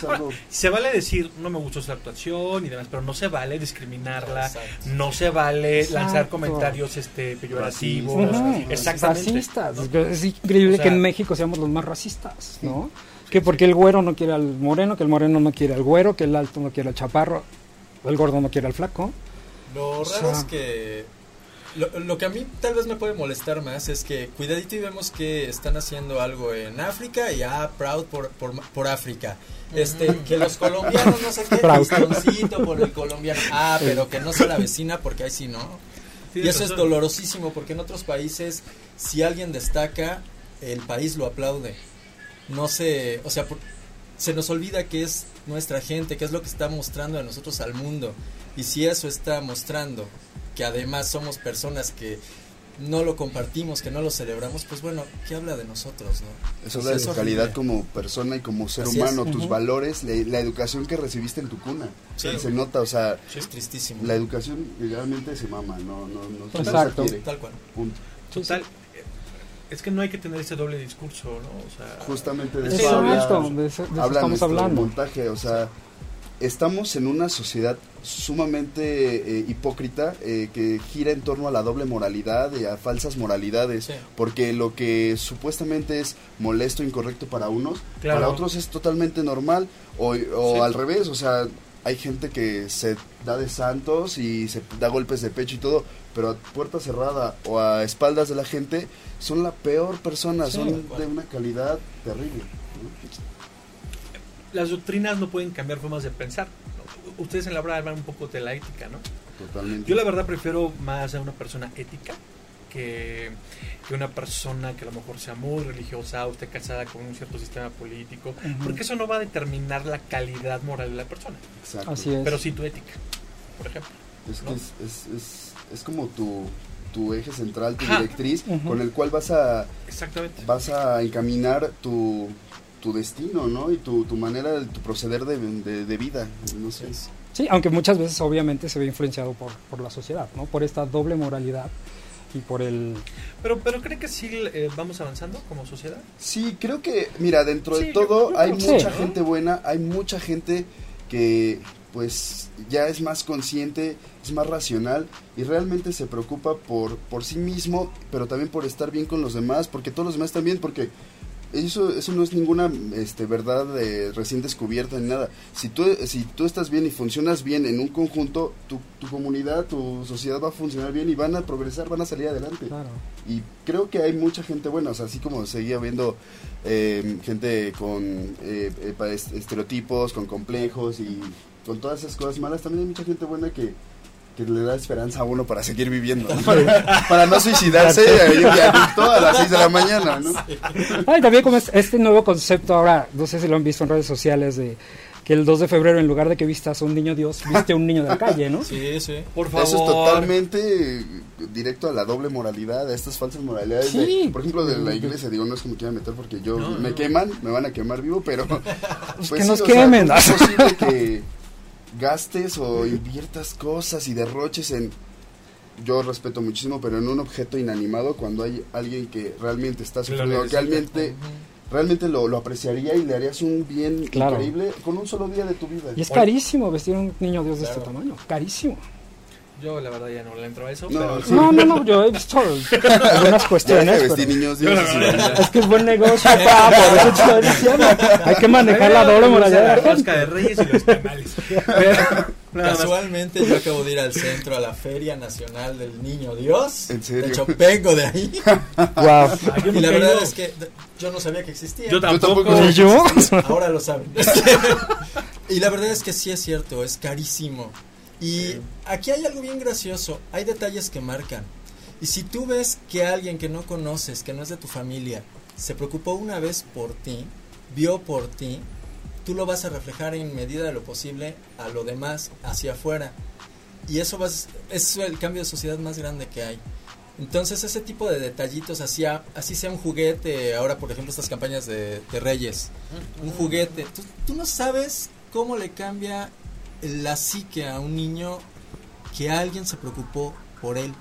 Speaker 2: Ahora, se vale decir, no me gustó su actuación y demás, pero no se vale discriminarla,
Speaker 3: Exacto.
Speaker 2: no se vale
Speaker 4: Exacto.
Speaker 2: lanzar comentarios este peyorativos.
Speaker 5: Racistas.
Speaker 4: Ujú,
Speaker 2: Exactamente.
Speaker 4: Racistas.
Speaker 2: ¿no?
Speaker 4: Es increíble
Speaker 2: O sea-
Speaker 4: que en México seamos los más racistas, ¿no? Que porque el güero no quiere al moreno, que el moreno no quiere al güero, que el alto no quiere al chaparro, el gordo no quiere al flaco.
Speaker 3: Lo
Speaker 4: O
Speaker 3: raro
Speaker 4: sea-
Speaker 3: es que lo, lo que a mí tal vez me puede molestar más es que cuidadito y vemos que están haciendo algo en África y ah, proud por, por, por África. Este, que los colombianos no sé qué,
Speaker 4: Proud.
Speaker 3: pistoncito por el colombiano. Ah, pero que no sea la vecina porque ahí sí no. Y
Speaker 2: Tienes
Speaker 3: eso es dolorosísimo porque en otros países si alguien destaca, el país lo aplaude. No se, o sea, por- se nos olvida que es nuestra gente, que es lo que está mostrando a nosotros al mundo. Y si eso está mostrando que además somos personas que no lo compartimos, que no lo celebramos, pues bueno, ¿qué habla de nosotros, no?
Speaker 5: Eso habla de
Speaker 3: es
Speaker 5: tu calidad como persona y como ser
Speaker 3: Así
Speaker 5: humano,
Speaker 3: es.
Speaker 5: tus
Speaker 4: Ujú.
Speaker 5: valores, la, la educación que recibiste en tu cuna.
Speaker 3: Sí.
Speaker 5: Se nota, o sea,
Speaker 3: Es tristísimo.
Speaker 5: la educación realmente se mama, no, no, no, no
Speaker 4: Exacto.
Speaker 5: se quiere.
Speaker 3: Tal cual.
Speaker 5: Punto.
Speaker 2: Total, es que no hay que tener ese doble discurso, ¿no? O sea,
Speaker 5: Justamente de eso habla,
Speaker 4: Exacto, de eso, de eso
Speaker 5: habla
Speaker 4: estamos hablando.
Speaker 5: montaje, o sea, estamos en una sociedad sumamente eh, hipócrita eh, que gira en torno a la doble moralidad y a falsas moralidades,
Speaker 3: Sí.
Speaker 5: porque lo que supuestamente es molesto, incorrecto para unos,
Speaker 2: Claro.
Speaker 5: para otros es totalmente normal, o, o
Speaker 3: Sí.
Speaker 5: al revés, o sea, hay gente que se da de santos y se da golpes de pecho y todo, pero a puerta cerrada o a espaldas de la gente son la peor persona,
Speaker 4: Sí.
Speaker 5: son de una calidad terrible.
Speaker 2: las doctrinas no pueden cambiar formas de pensar. Ustedes en la obra hablan un poco de la ética, ¿no?
Speaker 5: Totalmente.
Speaker 2: Yo la verdad prefiero más a una persona ética que, que una persona que a lo mejor sea muy religiosa o esté casada con un cierto sistema político, porque eso no va a determinar la calidad moral de la persona,
Speaker 5: Exacto.
Speaker 4: Así es.
Speaker 2: pero sí tu ética, por ejemplo.
Speaker 5: Es, que es, es, es, es como tu, tu eje central, tu directriz, con el cual vas a,
Speaker 2: Exactamente.
Speaker 5: vas a encaminar tu, tu destino, ¿no? Y tu, tu manera, tu proceder de, de, de vida. No sé.
Speaker 4: Sí, aunque muchas veces obviamente se ve influenciado por, por la sociedad, ¿no? Por esta doble moralidad y por el...
Speaker 2: Pero, pero ¿cree que sí eh, vamos avanzando como sociedad?
Speaker 5: Sí, creo que, mira, dentro
Speaker 2: Sí,
Speaker 5: de todo
Speaker 2: yo
Speaker 5: hay mucha
Speaker 2: sí, ¿no?
Speaker 5: gente buena, hay mucha gente que pues ya es más consciente, es más racional y realmente se preocupa por, por sí mismo, pero también por estar bien con los demás, porque todos los demás están bien, porque eso, eso no es ninguna este, verdad eh, recién descubierta ni nada. Si tú, si tú estás bien y funcionas bien en un conjunto, tu, tu comunidad, tu sociedad va a funcionar bien y van a progresar, van a salir adelante.
Speaker 4: Claro.
Speaker 5: Y creo que hay mucha gente buena, o sea, así como seguía viendo eh, gente con eh, eh, estereotipos, con complejos y con todas esas cosas malas, también hay mucha gente buena que, que le da esperanza a uno para seguir viviendo, ¿no? para no suicidarse ahí en viaducto a las 6 de la mañana, ¿no?
Speaker 4: Ah, y también como es- este nuevo concepto ahora, no sé si lo han visto en redes sociales, de que el 2 de febrero en lugar de que vistas a un niño Dios, viste a un niño de la calle, ¿no?
Speaker 3: Sí, sí.
Speaker 2: Por favor.
Speaker 5: Eso es totalmente directo a la doble moralidad, a estas falsas moralidades. de-
Speaker 4: Sí.
Speaker 5: por ejemplo, de la iglesia, digo, no es que me quiera meter porque yo
Speaker 2: No,
Speaker 5: me
Speaker 2: no.
Speaker 5: queman, me van a quemar vivo, pero. pues
Speaker 4: que nos
Speaker 5: o sea,
Speaker 4: quemen.
Speaker 5: ¿cómo es posible que gastes o inviertas cosas y derroches en. Yo respeto muchísimo, pero en un objeto inanimado cuando hay alguien que realmente está
Speaker 2: Lo
Speaker 5: sufriendo, que realmente, realmente lo, lo apreciaría y le harías un bien
Speaker 4: Claro.
Speaker 5: increíble con un solo día de tu vida.
Speaker 4: Y es carísimo vestir a un niño Dios de este tamaño, carísimo.
Speaker 2: Yo la verdad ya no le entro a eso,
Speaker 5: No,
Speaker 2: pero
Speaker 5: sí.
Speaker 4: No, no, no, yo he visto algunas cuestiones, pero
Speaker 5: niños dioses y la-
Speaker 4: es que es buen negocio, papá, por eso te estoy diciendo. Hay que manejar la doble moralidad de la
Speaker 2: rosca de reyes y los más.
Speaker 3: Casualmente yo acabo de ir al centro a la Feria Nacional del Niño Dios.
Speaker 5: ¿En serio?
Speaker 3: De hecho, vengo de ahí.
Speaker 4: Wow.
Speaker 2: Ah, yo
Speaker 3: y la verdad es que yo no sabía que existía.
Speaker 2: Yo tampoco.
Speaker 5: tampoco.
Speaker 4: ¿Y yo?
Speaker 3: Ahora lo saben. y la verdad es que sí es cierto, es carísimo. Y aquí hay algo bien gracioso, hay detalles que marcan. Y si tú ves que alguien que no conoces, que no es de tu familia, se preocupó una vez por ti, vio por ti, tú lo vas a reflejar en medida de lo posible a lo demás, hacia afuera. Y eso vas, es el cambio de sociedad más grande que hay. Entonces ese tipo de detallitos, así, así sea un juguete, ahora por ejemplo estas campañas de, de Reyes, un juguete, tú, tú no sabes cómo le cambia la psique a un niño que alguien se preocupó por él.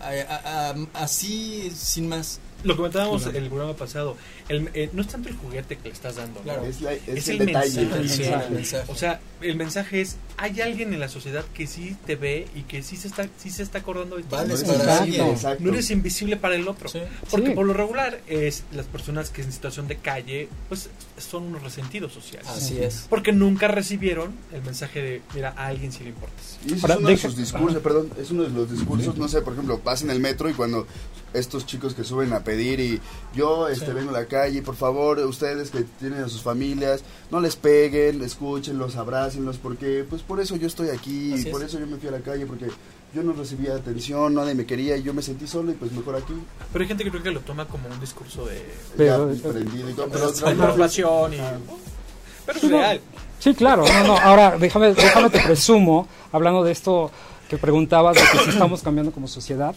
Speaker 3: A- a- a- así, sin más.
Speaker 2: Lo comentábamos en el programa pasado. El, eh, no es tanto el juguete que le estás dando. ¿no?
Speaker 3: Claro.
Speaker 5: Es, la- es
Speaker 2: Es
Speaker 5: el,
Speaker 2: el
Speaker 5: detalle.
Speaker 2: mensaje.
Speaker 3: El
Speaker 2: Sí.
Speaker 3: mensaje, el mensaje.
Speaker 2: O sea, el mensaje es, hay alguien en la sociedad que sí te ve y que sí se está, sí se está acordando de ti.
Speaker 3: Vales
Speaker 5: No eres.
Speaker 2: No eres invisible para el otro.
Speaker 3: Sí.
Speaker 2: Porque
Speaker 4: Sí.
Speaker 2: por lo regular es las personas que en situación de calle, pues son unos resentidos sociales.
Speaker 3: Así es.
Speaker 2: Porque nunca recibieron el mensaje de, mira, a alguien sí le importas.
Speaker 5: Y es uno de sus discursos, perdón, es uno de los discursos, no sé, por ejemplo, vas en el metro y cuando estos chicos que suben a pedir y yo este
Speaker 3: Sí.
Speaker 5: vengo a la calle, por favor, ustedes que tienen a sus familias, no les peguen, escúchenlos, abrácenlos, porque pues por eso yo estoy aquí,
Speaker 3: Así
Speaker 5: y por
Speaker 3: es.
Speaker 5: eso yo me fui a la calle, porque yo no recibía atención, nadie me quería y yo me sentí solo y pues mejor aquí,
Speaker 2: Pero hay gente que creo que lo toma como un discurso de
Speaker 4: Pero-
Speaker 5: ya prendido y todo,
Speaker 3: Pero
Speaker 5: pero
Speaker 2: y... Pero es real.
Speaker 4: Sí, claro. No, no. Ahora, déjame, déjame te presumo, hablando de esto que preguntabas, de que si estamos cambiando como sociedad.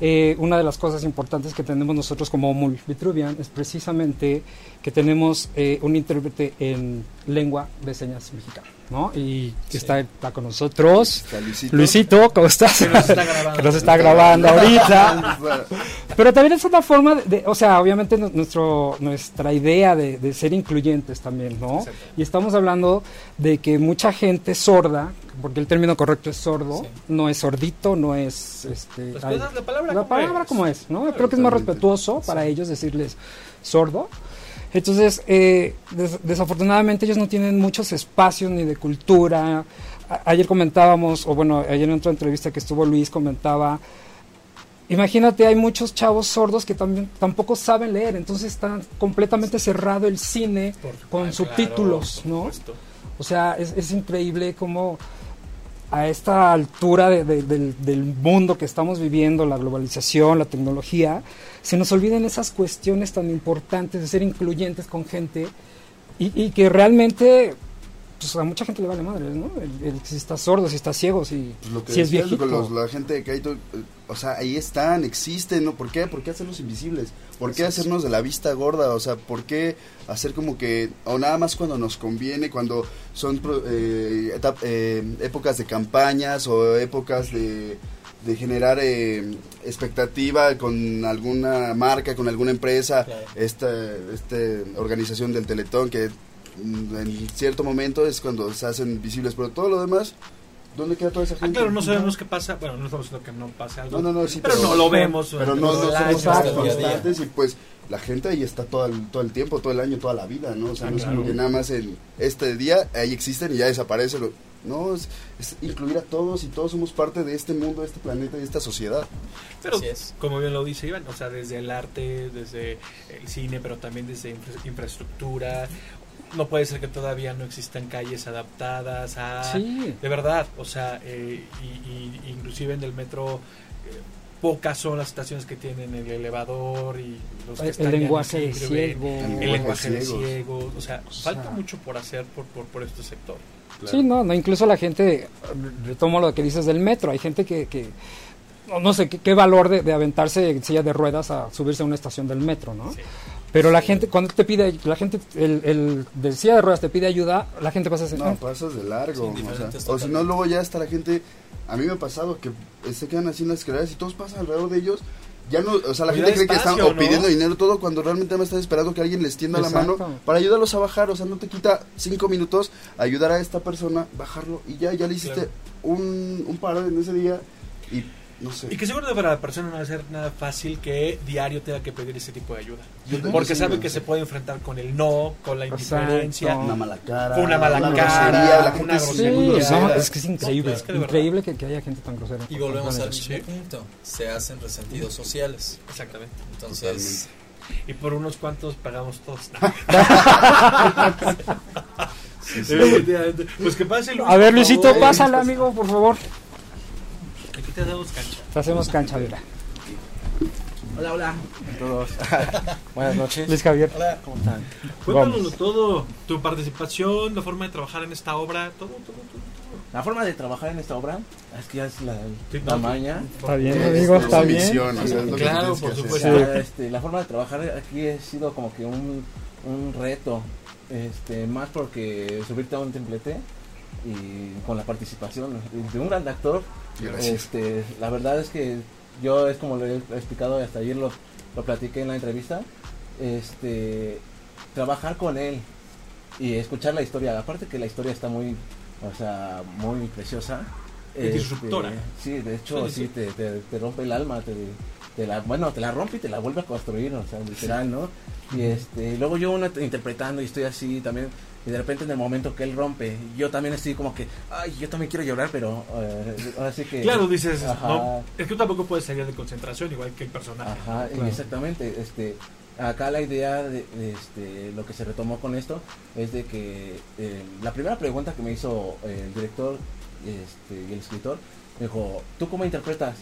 Speaker 4: Eh, una de las cosas importantes que tenemos nosotros como Vitruvian es precisamente que tenemos eh, un intérprete en lengua de señas mexicana, ¿no? Y que está, está con nosotros.
Speaker 5: Está Luisito.
Speaker 4: Luisito, ¿cómo estás?
Speaker 2: Que nos está grabando.
Speaker 4: Que nos está grabando ahorita. Pero también es una forma de, de- o sea, obviamente nu- nuestro, nuestra idea de, de ser incluyentes también, ¿no?
Speaker 2: Exacto.
Speaker 4: Y estamos hablando de que mucha gente sorda, porque el término correcto es sordo,
Speaker 3: Sí.
Speaker 4: no es sordito, no es, este,
Speaker 2: la palabra,
Speaker 4: la
Speaker 2: como
Speaker 4: palabra
Speaker 2: es.
Speaker 4: como es, ¿no? Creo que es más respetuoso para ellos decirles sordo. Entonces, eh, des- desafortunadamente ellos no tienen muchos espacios ni de cultura. A- ayer comentábamos, o bueno, ayer en otra entrevista que estuvo Luis comentaba, imagínate, hay muchos chavos sordos que también tampoco saben leer, entonces está completamente cerrado el cine
Speaker 2: Por-
Speaker 4: con
Speaker 2: ah,
Speaker 4: subtítulos,
Speaker 2: claro,
Speaker 4: ¿no? O sea, es, es increíble cómo a esta altura de- de- del, del mundo que estamos viviendo, la globalización, la tecnología, se nos olviden esas cuestiones tan importantes de ser incluyentes con gente y, y que realmente pues, a mucha gente le vale madre, ¿no? El, el si está sordo, si está ciego, si,
Speaker 5: Pues lo que
Speaker 4: si es viejito.
Speaker 5: los- la gente que hay, to- eh, o sea, ahí están, existen, ¿no? ¿Por qué? ¿Por qué hacerlos invisibles? ¿Por qué hacernos de la vista gorda? O sea, ¿por qué hacer como que, o nada más cuando nos conviene, cuando son pro- eh, etap- eh, épocas de campañas o épocas de, de generar eh, expectativa con alguna marca, con alguna empresa,
Speaker 3: Claro.
Speaker 5: esta, esta organización del Teletón que en cierto momento es cuando se hacen visibles, pero todo lo demás, ¿dónde queda toda esa
Speaker 2: Ah,
Speaker 5: gente?
Speaker 2: claro, no sabemos qué pasa. Bueno, no estamos diciendo que no pase algo.
Speaker 5: No, no, no, sí,
Speaker 2: pero, no lo vemos.
Speaker 5: Pero no, no somos
Speaker 3: día.
Speaker 5: constantes y pues la gente ahí está todo el, todo el tiempo, todo el año, toda la vida, ¿no? O sea,
Speaker 2: Ah,
Speaker 5: no es
Speaker 2: claro.
Speaker 5: como que nada más en este día ahí existen y ya desaparecen. lo- No, es, es incluir a todos y todos somos parte de este mundo, de este planeta y de esta sociedad.
Speaker 2: Pero,
Speaker 3: es.
Speaker 2: como bien lo dice Iván, o sea, desde el arte, desde el cine, pero también desde infra- infraestructura. No puede ser que todavía no existan calles adaptadas a...
Speaker 4: Sí.
Speaker 2: De verdad, o sea, eh, y, y- inclusive en el metro... eh, Pocas son las estaciones que tienen el elevador y los que
Speaker 4: El,
Speaker 2: están
Speaker 4: lenguaje de ciego.
Speaker 2: el lenguaje de
Speaker 5: ciegos.
Speaker 2: o sea,
Speaker 4: O
Speaker 2: falta
Speaker 4: sea.
Speaker 2: mucho por hacer por, por, por este sector.
Speaker 4: Sí, no, no, incluso la gente, retomo lo que dices del metro, hay gente que, que no, no sé qué, qué valor de, de aventarse en silla de ruedas a subirse a una estación del metro, ¿no?
Speaker 2: Sí.
Speaker 4: Pero la gente, cuando te pide, la gente, el, el de silla de ruedas te pide ayuda, la gente pasa a decir,
Speaker 5: No,
Speaker 4: "Ah,
Speaker 5: pasas de largo.
Speaker 3: Sí,
Speaker 5: o sea, o si no, luego ya está la gente. A mí me ha pasado que se quedan así en las escaleras y todos pasan alrededor de ellos. Ya no, o sea, la gente cree que están pidiendo dinero todo cuando realmente me están esperando que alguien les tienda la mano para ayudarlos a bajar. O sea, no te quita cinco minutos ayudar a esta persona, bajarlo y ya, ya le hiciste
Speaker 2: Claro.
Speaker 5: un, un paro en ese día y no sé.
Speaker 2: Y que seguro para la persona no va a ser nada fácil que diario tenga que pedir ese tipo de ayuda.
Speaker 5: Yo
Speaker 2: Porque sabe
Speaker 5: sí,
Speaker 2: que
Speaker 5: no
Speaker 2: se puede enfrentar con el no, con la
Speaker 4: Exacto.
Speaker 2: indiferencia.
Speaker 5: Una mala cara.
Speaker 2: Una mala cara,
Speaker 5: grosería, la gente
Speaker 2: una
Speaker 4: Sí,
Speaker 2: grosería.
Speaker 4: no, es que es increíble,
Speaker 2: es que
Speaker 4: increíble que, que haya gente tan grosera.
Speaker 3: Y volvemos al mismo punto. Se hacen resentidos sociales.
Speaker 2: Exactamente.
Speaker 3: Entonces,
Speaker 2: Y por unos cuantos pagamos todos. Pues que pase Luis,
Speaker 4: A ver, Luisito, pásale, amigo, por favor.
Speaker 2: Te damos cancha.
Speaker 4: Te hacemos cancha, mira.
Speaker 6: Hola, hola a todos. Buenas noches.
Speaker 4: Luis Javier.
Speaker 3: hola.
Speaker 6: ¿Cómo están?
Speaker 2: Cuéntanoslo todo, tu participación, la forma de trabajar en esta obra, todo, todo, todo.
Speaker 6: La forma de trabajar en esta obra es que ya es la,
Speaker 2: Sí,
Speaker 6: la maña.
Speaker 4: Está bien, amigo, está bien.
Speaker 5: misión, o sea, es lo que
Speaker 2: Claro, por supuesto.
Speaker 6: Ya, este, la forma de trabajar aquí ha sido como que un, un reto, este, más porque subirte a un templete y con la participación de un gran actor,
Speaker 5: Gracias.
Speaker 6: este, la verdad es que yo es como lo he explicado y hasta ayer lo, lo platiqué en la entrevista, este, trabajar con él y escuchar la historia, aparte que la historia está muy, o sea, muy preciosa.
Speaker 2: Y
Speaker 6: este,
Speaker 2: disruptora.
Speaker 6: sí, de hecho
Speaker 2: Sí,
Speaker 6: te, te- te rompe el alma, te, te la, bueno, te la rompe y te la vuelve a construir, o sea, literal, ¿no? Y este, luego yo uno interpretando y estoy así también, y de repente en el momento que él rompe, yo también estoy como que, ay, yo también quiero llorar, pero eh, ahora sí que...
Speaker 2: Claro, dices,
Speaker 6: Ajá.
Speaker 2: no, es que tú tampoco puedes salir de concentración igual que el personaje.
Speaker 6: Ajá,
Speaker 4: Claro.
Speaker 6: exactamente, este, acá la idea de, de, este, lo que se retomó con esto es de que eh, la primera pregunta que me hizo eh, el director este, y el escritor, me dijo, ¿tú cómo interpretas?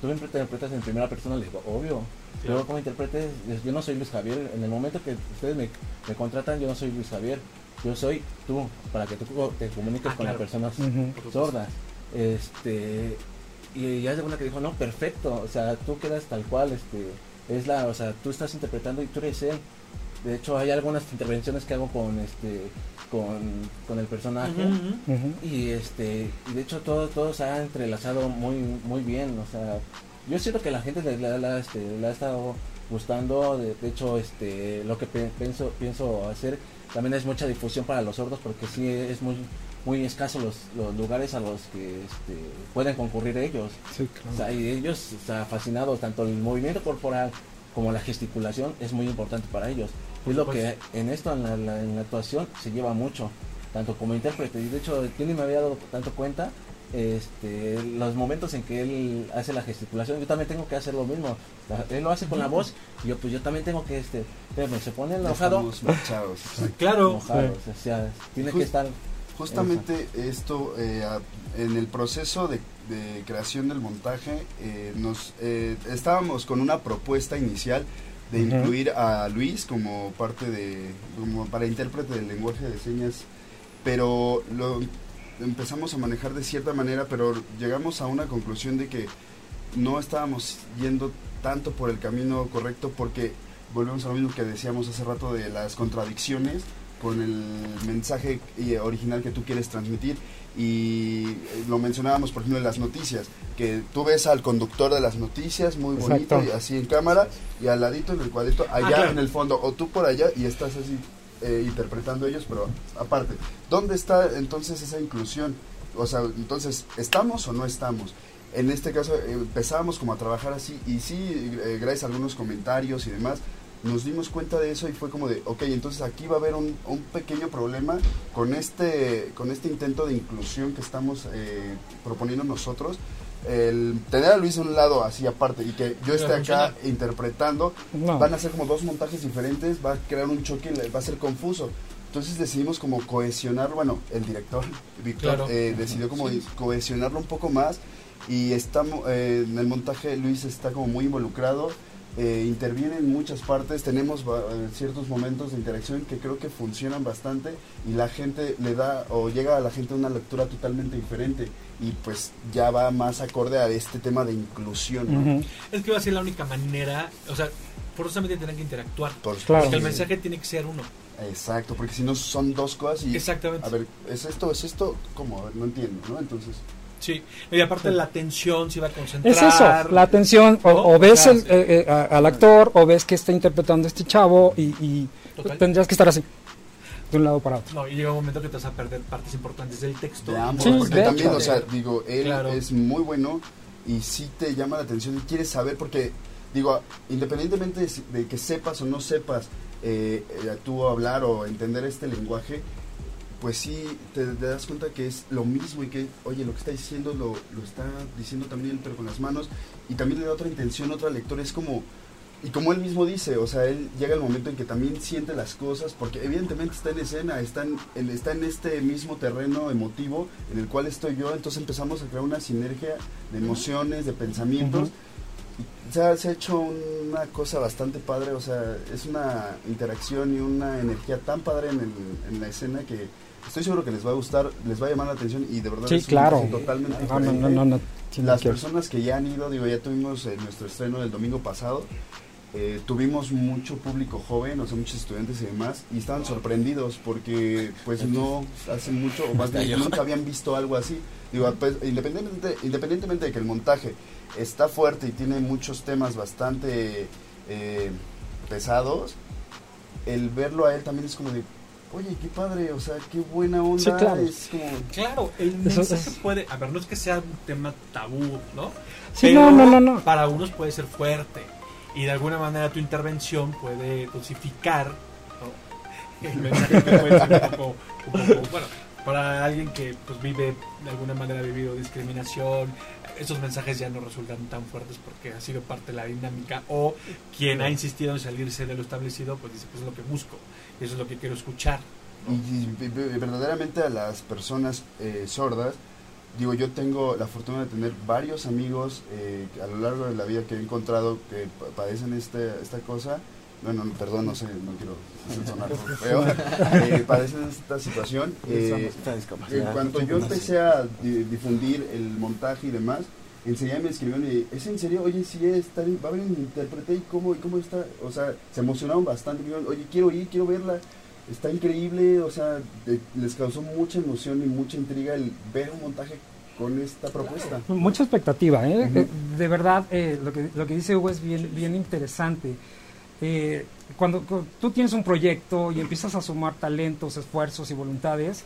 Speaker 6: ¿Tú me interpretas en primera persona? Le digo, obvio.
Speaker 2: Claro.
Speaker 6: Luego, ¿cómo interpretes? Yo no soy Luis Javier. En el momento que ustedes me, me contratan, yo no soy Luis Javier. Yo soy tú, para que tú te comuniques
Speaker 2: Ah,
Speaker 6: con
Speaker 2: claro.
Speaker 6: las personas sordas. Este, y ya es de una que dijo, no, perfecto, o sea, tú quedas tal cual, este, es la, o sea, tú estás interpretando y tú eres él. De hecho, hay algunas intervenciones que hago con, este, con, con el personaje. Y este, y de hecho todo, todo se ha entrelazado muy, muy bien, o sea, yo siento que la gente le, le- le- este, le ha estado gustando, de, de hecho, este, lo que pe- pienso, pienso hacer también es mucha difusión para los sordos porque sí es muy, muy escaso los, los lugares a los que este, pueden concurrir ellos.
Speaker 4: Sí,
Speaker 6: O
Speaker 4: claro.
Speaker 6: sea, y ellos, o sea, fascinados, tanto el movimiento corporal como la gesticulación es muy importante para ellos.
Speaker 2: Por
Speaker 6: es lo que en esto, en la, la- en la actuación, se lleva mucho, tanto como intérprete. Y de hecho, yo ni me había dado tanto cuenta, este, los momentos en que él hace la gesticulación, yo también tengo que hacer lo mismo. La- él lo hace con la voz, y yo pues yo también tengo que, este, espérame, se pone enojado,
Speaker 5: marchados.
Speaker 2: Claro.
Speaker 6: enojado, o sea, tiene que estar...
Speaker 5: Justamente esto, eh, a- en el proceso de, de creación del montaje, eh, nos eh, estábamos con una propuesta inicial de incluir a Luis como parte de, como para intérprete del lenguaje de señas, pero lo empezamos a manejar de cierta manera, pero llegamos a una conclusión de que no estábamos yendo tanto por el camino correcto porque volvemos a lo mismo que decíamos hace rato de las contradicciones con el mensaje eh, original que tú quieres transmitir y eh, lo mencionábamos por ejemplo en las noticias que tú ves al conductor de las noticias muy bonito
Speaker 4: Exacto.
Speaker 5: y así en cámara y al ladito en el cuadrito allá
Speaker 2: claro.
Speaker 5: en el fondo o tú por allá y estás así eh, interpretando ellos pero aparte ¿dónde está entonces esa inclusión? o sea entonces ¿estamos o no estamos? en este caso empezábamos como a trabajar así y sí eh, gracias a algunos comentarios y demás nos dimos cuenta de eso y fue como de, ok, entonces aquí va a haber un, un pequeño problema con este, con este intento de inclusión que estamos eh, proponiendo nosotros. El tener a Luis a un lado así aparte y que yo esté acá interpretando,
Speaker 4: No.
Speaker 5: van a ser como dos montajes diferentes, va a crear un choque, y va a ser confuso. Entonces decidimos como cohesionar, bueno, el director, Víctor,
Speaker 2: Claro.
Speaker 5: eh, decidió como
Speaker 2: Sí.
Speaker 5: cohesionarlo un poco más y estamos eh, en el montaje Luis está como muy involucrado eh, interviene en muchas partes tenemos eh, ciertos momentos de interacción que creo que funcionan bastante y la gente le da o llega a la gente una lectura totalmente diferente y pues ya va más acorde a este tema de inclusión ¿no?
Speaker 2: Es que va a ser la única manera, o sea, forzosamente tienen que interactuar.
Speaker 5: Por
Speaker 4: Claro.
Speaker 2: Porque el mensaje tiene que ser uno.
Speaker 5: exacto porque si no son dos cosas y
Speaker 2: Exactamente.
Speaker 5: a ver es esto es esto cómo A ver, no entiendo no entonces
Speaker 2: Sí. Y aparte la atención se va a concentrar.
Speaker 4: Es eso, la atención, o,
Speaker 2: ¿no?
Speaker 4: o ves el- eh, eh, a- al actor, o ves que está interpretando este chavo, y, y tendrías que estar así, de un lado para otro.
Speaker 2: No, y llega un momento que te vas a perder partes importantes del texto.
Speaker 5: de ambos
Speaker 4: Sí,
Speaker 5: porque
Speaker 4: de
Speaker 5: también
Speaker 4: hecho.
Speaker 5: o sea digo él
Speaker 2: Claro.
Speaker 5: es muy bueno y sí te llama la atención y quieres saber porque, digo, independientemente de, que sepas o no sepas eh, eh, tú hablar o entender este lenguaje, pues sí te, te das cuenta que es lo mismo y que, oye, lo que está diciendo lo, lo está diciendo también pero con las manos y también le da otra intención, otra lectura, es como... Y como él mismo dice, o sea, él llega el momento en que también siente las cosas, porque evidentemente está en escena, está en, está en este mismo terreno emotivo en el cual estoy yo, entonces empezamos a crear una sinergia de emociones, de pensamientos. Se, ha, se ha hecho una cosa bastante padre, o sea, es una interacción y una energía tan padre en, el- en la escena que estoy seguro que les va a gustar, les va a llamar la atención y de verdad
Speaker 4: Sí,
Speaker 5: es
Speaker 4: claro.
Speaker 5: totalmente
Speaker 4: No, no,
Speaker 5: diferente.
Speaker 4: no,
Speaker 5: Las personas que ya han ido, digo, ya tuvimos eh, nuestro estreno del domingo pasado, eh, tuvimos mucho público joven, o sea, muchos estudiantes y demás, y estaban sorprendidos porque, pues, no hace mucho, o más bien, nunca habían visto algo así. Digo, pues, independientemente, independientemente de que el montaje está fuerte y tiene muchos temas bastante eh, pesados, el verlo a él también es como de, oye, qué padre, o sea, qué buena onda.
Speaker 4: Sí, claro.
Speaker 5: Es como,
Speaker 2: Claro, el
Speaker 4: Eso
Speaker 2: mensaje
Speaker 4: es-
Speaker 2: puede, a ver, no es que sea un tema tabú, ¿no?
Speaker 4: Sí,
Speaker 2: Pero
Speaker 4: no, no, no, no.
Speaker 2: Para unos puede ser fuerte y de alguna manera tu intervención puede dosificar ¿no? el mensaje que puede ser un poco, un poco- bueno, para alguien que pues vive de alguna manera ha vivido discriminación, esos mensajes ya no resultan tan fuertes porque ha sido parte de la dinámica o quien ha insistido en salirse de lo establecido pues dice pues es lo que busco eso es lo que quiero escuchar.
Speaker 5: Y verdaderamente a las personas eh, sordas, digo, yo tengo la fortuna de tener varios amigos eh, a lo largo de la vida que he encontrado que pa- padecen este, esta cosa. Bueno, no, perdón, no sé, no quiero sonar feo. Eh, padecen esta situación. Eh, en cuanto yo empecé a di- difundir el montaje y demás, enseguida me escribieron y, ¿es en serio? Oye, sí, está, bien, va a haber un intérprete y cómo, y cómo está. O sea, se emocionaron bastante. dijeron, Oye, quiero ir, quiero verla. Está increíble, o sea, de- les causó mucha emoción y mucha intriga el ver un montaje con esta propuesta.
Speaker 4: Mucha expectativa, ¿eh? Eh, De verdad, eh, lo, que, lo que dice Hugo es bien, bien interesante. Eh, cuando, cu- tú tienes un proyecto y empiezas a sumar talentos, esfuerzos y voluntades,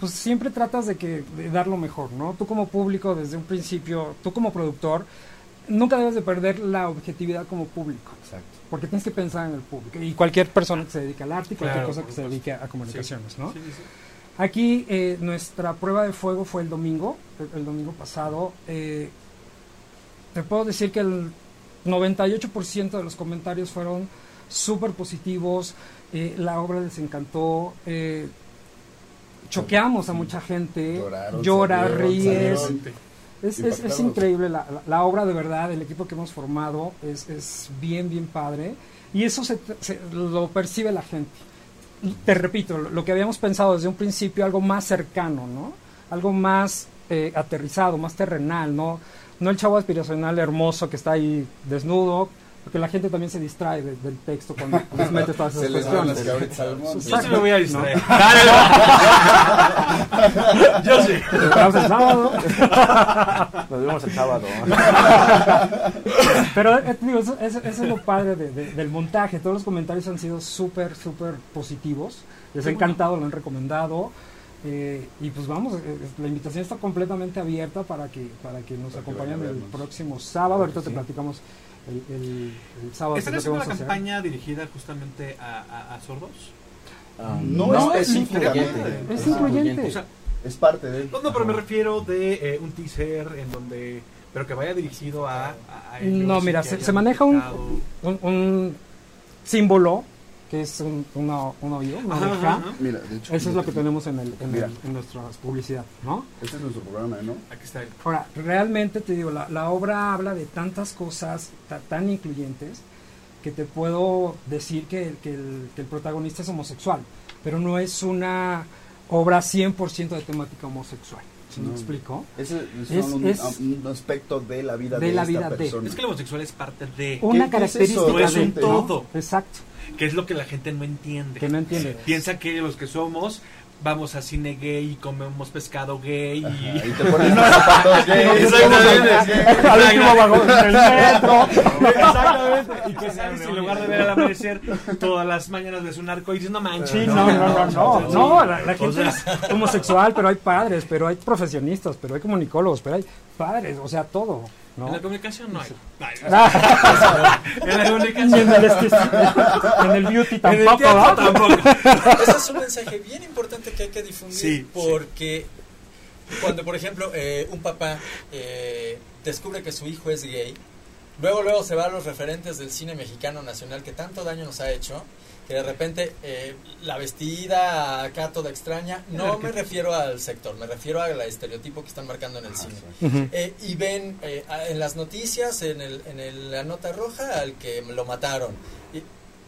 Speaker 4: pues siempre tratas de, que, de dar lo mejor, ¿no? Tú como público, desde un principio, tú como productor, nunca debes de perder la objetividad como público.
Speaker 5: Exacto.
Speaker 4: Porque tienes que pensar en el público. Y cualquier persona que se dedique al arte y cualquier
Speaker 2: Claro,
Speaker 4: cosa que se dedique a comunicaciones, ¿no?
Speaker 2: Sí, sí, sí.
Speaker 4: Aquí eh, nuestra prueba de fuego fue el domingo, el, el domingo pasado. Eh, te puedo decir que el 98% de los comentarios fueron súper positivos, eh, la obra les encantó, eh, choqueamos a mucha gente,
Speaker 5: Lloraron,
Speaker 4: llora,
Speaker 5: salieron,
Speaker 4: ríes.
Speaker 5: salieron.
Speaker 4: Es, es- es increíble la, la- la obra de verdad, el equipo que hemos formado es, es bien, bien padre y eso se, se- lo percibe la gente. Te repito, lo, lo que habíamos pensado desde un principio, algo más cercano, ¿no? Algo más eh, aterrizado, más terrenal, ¿no? No el chavo aspiracional hermoso que está ahí desnudo, porque la gente también se distrae de- del texto cuando les mete todas esas
Speaker 5: Se les van las
Speaker 4: cuestiones.
Speaker 5: cabritas al monte.
Speaker 2: Yo sí me voy a distraer. Yo sí.
Speaker 4: Nos vemos el sábado.
Speaker 6: Nos vemos el sábado.
Speaker 4: Pero eh, digo, eso, eso- eso es lo padre de- de- del montaje. Todos los comentarios han sido súper, súper positivos. Les ha encantado, lo han recomendado. Eh, y pues vamos, eh, la invitación está completamente abierta para que para que nos
Speaker 5: Para
Speaker 4: acompañen el próximo sábado. Ahorita te platicamos el, el- el sábado.
Speaker 2: ¿Están
Speaker 4: es
Speaker 2: haciendo una campaña dirigida justamente a, a- a sordos?
Speaker 6: Ah,
Speaker 5: No,
Speaker 4: No, es
Speaker 5: específicamente.
Speaker 4: Es
Speaker 5: Ajá.
Speaker 4: incluyente.
Speaker 2: O sea,
Speaker 5: Es parte de él.
Speaker 2: no, no, pero me refiero de eh, un teaser en donde, pero que vaya dirigido a, a- a
Speaker 4: No, mira, se, se maneja un, un, un símbolo que es un, una, un oído, una
Speaker 2: Ajá,
Speaker 4: oreja.
Speaker 2: ajá.
Speaker 5: Mira, de hecho.
Speaker 4: Eso es lo que tenemos en, el, en, el- en nuestra publicidad, ¿no?
Speaker 5: Este es nuestro programa, ¿no?
Speaker 2: Aquí está. el-
Speaker 4: Ahora, realmente te digo, la, la obra habla de tantas cosas ta- tan incluyentes que te puedo decir que, que el, que el protagonista es homosexual, pero no es una obra 100% de temática homosexual. ¿Sí me
Speaker 5: No.
Speaker 4: explico?
Speaker 5: Ese es,
Speaker 4: Es-
Speaker 5: un,
Speaker 4: es-
Speaker 5: un aspecto de la vida
Speaker 4: de
Speaker 5: de,
Speaker 4: la
Speaker 5: esta
Speaker 4: vida de.
Speaker 5: persona.
Speaker 2: Es que el homosexual es parte de,
Speaker 4: Una característica
Speaker 5: eso?
Speaker 2: No es
Speaker 4: de
Speaker 2: un todo.
Speaker 4: Exacto,
Speaker 2: que es lo que la gente no entiende.
Speaker 4: que no entiende.
Speaker 2: Piensa que los que somos vamos a cine gay y comemos pescado gay
Speaker 5: Ajá,
Speaker 2: y...
Speaker 5: y te pones los zapatos gays,
Speaker 2: Exactamente.
Speaker 4: Al último vagón del metro.
Speaker 2: Exactamente. Y que sabes, en lugar de ver el amanecer todas las mañanas ves un arco y dices, no manches.
Speaker 4: No, no, no, no, no, la, la gente
Speaker 2: sea,
Speaker 4: es homosexual, pero hay padres, pero hay profesionistas, pero hay comunicólogos, pero hay padres, o sea, todo. ¿No?
Speaker 2: En la comunicación no hay. En la comunicación
Speaker 4: en el, este- en el beauty
Speaker 2: En el
Speaker 4: tampoco,
Speaker 2: tampoco.
Speaker 3: Ese es un mensaje bien importante que hay que difundir
Speaker 2: Sí,
Speaker 3: porque cuando, por ejemplo, eh, un papá eh, descubre que su hijo es gay, luego luego se va a los referentes del cine mexicano nacional que tanto daño nos ha hecho, que de repente eh, la vestida acá toda extraña, no me refiero al sector, me refiero al estereotipo que están marcando en el cine.
Speaker 4: Ujú.
Speaker 3: Eh, y ven eh, en las noticias, en, el, en el- la nota roja, al que lo mataron, y-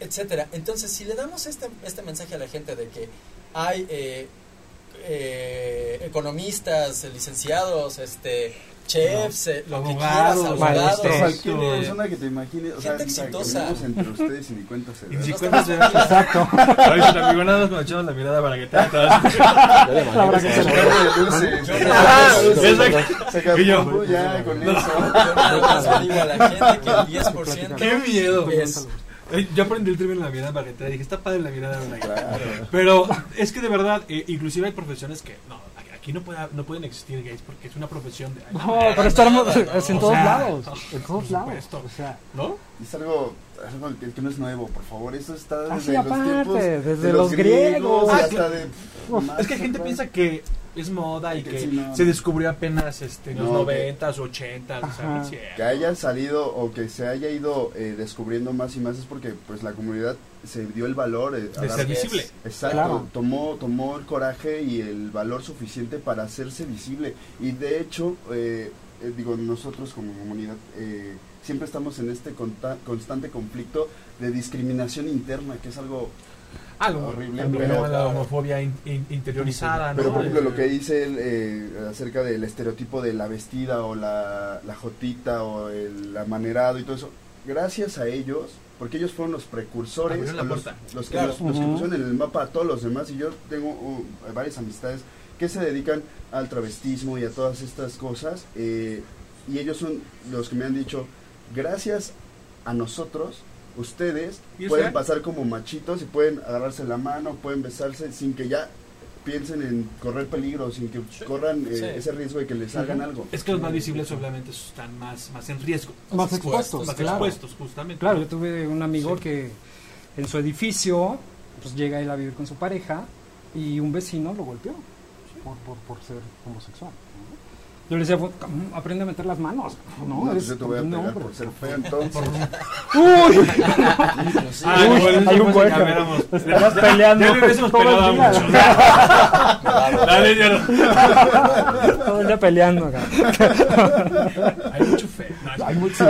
Speaker 3: etcétera. Entonces, si le damos este, este mensaje a la gente de que hay eh, economistas, eh, licenciados, este, chefs, eh, lo que
Speaker 2: Abogados,
Speaker 3: quieras, abogados,
Speaker 5: cualquier
Speaker 3: eh,
Speaker 5: persona que te imagines, o sea,
Speaker 3: gente
Speaker 5: o sea,
Speaker 3: exitosa.
Speaker 5: entre ustedes y ni se
Speaker 2: cuentas de-
Speaker 4: Exacto.
Speaker 2: Ahorita, amigo, nada más cuando echamos la mirada para que te
Speaker 4: La verdad que
Speaker 6: que
Speaker 4: se
Speaker 6: se-
Speaker 5: Dulce.
Speaker 3: Yo nada,
Speaker 2: exacto.
Speaker 5: Se acabó
Speaker 2: Y yo-
Speaker 5: ya con eso.
Speaker 3: yo digo a la gente que el 10%
Speaker 2: ¡Qué miedo!
Speaker 3: es
Speaker 2: Yo aprendí el término de la mirada para que te dije, está padre la mirada de una
Speaker 5: Claro.
Speaker 2: Pero es que de verdad, eh, inclusive hay profesiones que no, aquí no, puede, no pueden existir gays porque es una profesión de... ay,
Speaker 4: No, pero estamos es en
Speaker 2: O
Speaker 4: todos
Speaker 2: sea,
Speaker 4: lados.
Speaker 2: no,
Speaker 4: En todos lados. O sea,
Speaker 2: ¿No?
Speaker 5: Es algo, algo que, que no es nuevo, por favor. Eso está desde
Speaker 4: Así
Speaker 5: los
Speaker 4: aparte,
Speaker 5: tiempos
Speaker 4: desde
Speaker 5: de
Speaker 4: los griegos.
Speaker 5: y
Speaker 2: Ah,
Speaker 5: hasta de.
Speaker 4: Uf,
Speaker 2: Es que gente piensa que es moda y
Speaker 5: Que
Speaker 2: que
Speaker 5: sí, no.
Speaker 2: se descubrió apenas este, en los
Speaker 5: No, que-
Speaker 2: 90s, 80s, o sea,
Speaker 4: Ajá.
Speaker 2: no es cierto.
Speaker 5: que haya salido o que se haya ido eh, descubriendo más y más es porque pues la comunidad se dio el valor eh, a
Speaker 2: de ser
Speaker 3: es.
Speaker 2: visible.
Speaker 5: Exacto,
Speaker 4: Claro.
Speaker 5: tomó, tomó el coraje y el valor suficiente para hacerse visible. Y de hecho, eh, eh, digo, nosotros como comunidad eh, siempre estamos en este conta- constante conflicto de discriminación interna, que es algo...
Speaker 2: Algo
Speaker 5: Horrible,
Speaker 2: también
Speaker 5: pero-
Speaker 2: llama la homofobia in- in- interiorizada, ¿no?
Speaker 5: Pero por ejemplo,
Speaker 2: Eh,
Speaker 5: lo que dice él eh, acerca del estereotipo de la vestida o la, la jotita o el amanerado y todo eso, gracias a ellos, porque ellos fueron los precursores,
Speaker 2: la
Speaker 5: los, que,
Speaker 3: Claro.
Speaker 5: los, los que
Speaker 4: Ujú.
Speaker 5: pusieron en el mapa a todos los demás, y yo tengo uh, varias amistades que se dedican al travestismo y a todas estas cosas, eh, y ellos son los que me han dicho, gracias a nosotros, ustedes
Speaker 2: ¿Y es
Speaker 5: pueden pasar como machitos y pueden agarrarse la mano, pueden besarse sin que ya piensen en correr peligro, sin que corran eh,
Speaker 3: Sí.
Speaker 5: ese riesgo de que les hagan algo.
Speaker 2: Es que los más visibles obviamente están más, más en riesgo,
Speaker 4: más
Speaker 3: expuestos,
Speaker 4: expuestos,
Speaker 2: más
Speaker 4: claro.
Speaker 2: expuestos justamente.
Speaker 4: Claro, yo tuve un amigo
Speaker 2: Sí.
Speaker 4: que en su edificio, pues llega él a vivir con su pareja y un vecino lo golpeó por, por, por ser homosexual. ¿No? Yo le decía, "Pues, mm, aprende a meter las manos. No,
Speaker 5: No,
Speaker 4: eres
Speaker 5: yo te voy a
Speaker 4: un
Speaker 5: pegar
Speaker 4: hombre".
Speaker 5: por ser feo entonces.
Speaker 4: ¡Uy!
Speaker 2: No,
Speaker 4: hay un hueco. Estás peleando
Speaker 2: Ya hubiésemos. Dale, ya no.
Speaker 4: Todo el día peleando acá.
Speaker 2: Hay mucho fe. No,
Speaker 4: Hay mucho-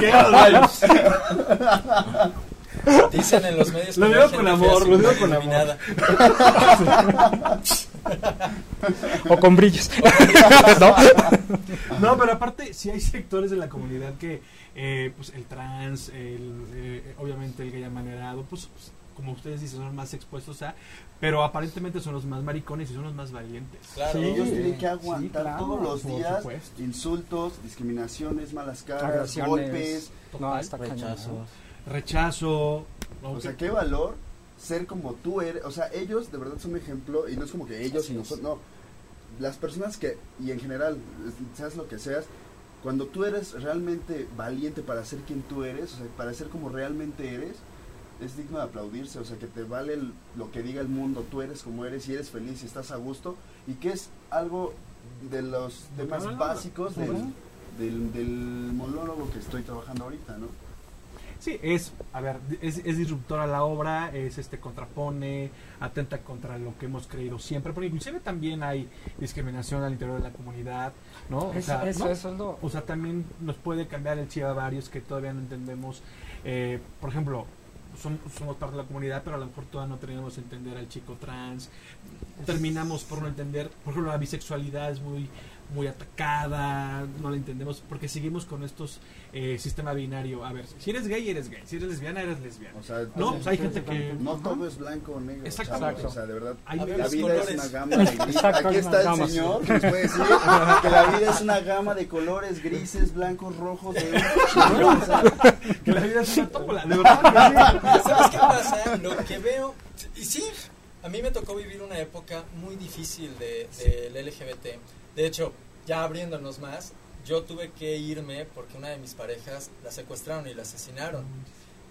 Speaker 2: ¿Qué hay?
Speaker 3: Dicen en los medios
Speaker 2: Lo
Speaker 3: que
Speaker 2: digo con amor, lo digo con amor.
Speaker 4: O con brillos. ¿No?
Speaker 2: No, pero aparte, sí hay sectores de la comunidad que, eh, pues el trans, el, eh, obviamente el gay amanerado, pues, pues, como ustedes dicen, son los más expuestos a, pero aparentemente son los más maricones y son los más valientes.
Speaker 3: Claro.
Speaker 5: Ellos
Speaker 4: Sí,
Speaker 5: tienen que
Speaker 4: sí,
Speaker 5: aguantar
Speaker 4: claro,
Speaker 5: todos los días
Speaker 2: supuesto.
Speaker 5: insultos, discriminaciones, malas caras, golpes.
Speaker 4: No,
Speaker 6: Rechazos.
Speaker 2: Rechazo. ¿no?
Speaker 5: O sea, qué valor ser como tú eres. O sea, ellos de verdad son un ejemplo y no es como que ellos y nosotros. No, las personas que, y en general, seas lo que seas, cuando tú eres realmente valiente para ser quien tú eres, o sea, para ser como realmente eres, es digno de aplaudirse, o sea, que te vale el- lo que diga el mundo, tú eres como eres y eres feliz y estás a gusto, y que es algo de los temas básicos del, del monólogo que estoy trabajando ahorita, ¿no?
Speaker 2: Sí, es, a ver, es, es disruptora la obra, es este contrapone, atenta contra lo que hemos creído siempre, porque inclusive también hay discriminación al interior de la comunidad, ¿no? O
Speaker 4: Eso,
Speaker 2: sea,
Speaker 4: eso,
Speaker 2: ¿no?
Speaker 4: eso es lo-
Speaker 2: O sea, también nos puede cambiar el chip a varios que todavía no entendemos. Eh, por ejemplo, som- somos parte de la comunidad, pero a lo mejor todavía no tenemos entender al chico trans. Terminamos por no entender, por ejemplo, la bisexualidad es muy muy atacada, no la entendemos, porque seguimos con estos eh, sistema binario. A ver, si eres gay, eres gay, si eres lesbiana, eres lesbiana.
Speaker 5: O sea,
Speaker 2: No,
Speaker 5: sí,
Speaker 2: pues hay gente que...
Speaker 5: No todo es blanco o negro.
Speaker 2: Exactamente.
Speaker 5: chavos, O sea, de verdad.
Speaker 2: Hay
Speaker 5: la vida
Speaker 3: colores.
Speaker 5: es una gama de grises. Aquí está el señor que nos puede decir que la vida es una gama de colores grises, blancos, rojos, de o sea,
Speaker 2: Que la vida es una tómbola, de verdad.
Speaker 3: ¿Sabes qué pasa? Lo que veo, y sí, a mí me tocó vivir una época muy difícil de, del LGBT. De hecho, ya abriéndonos más, yo tuve que irme porque una de mis parejas la secuestraron y la asesinaron.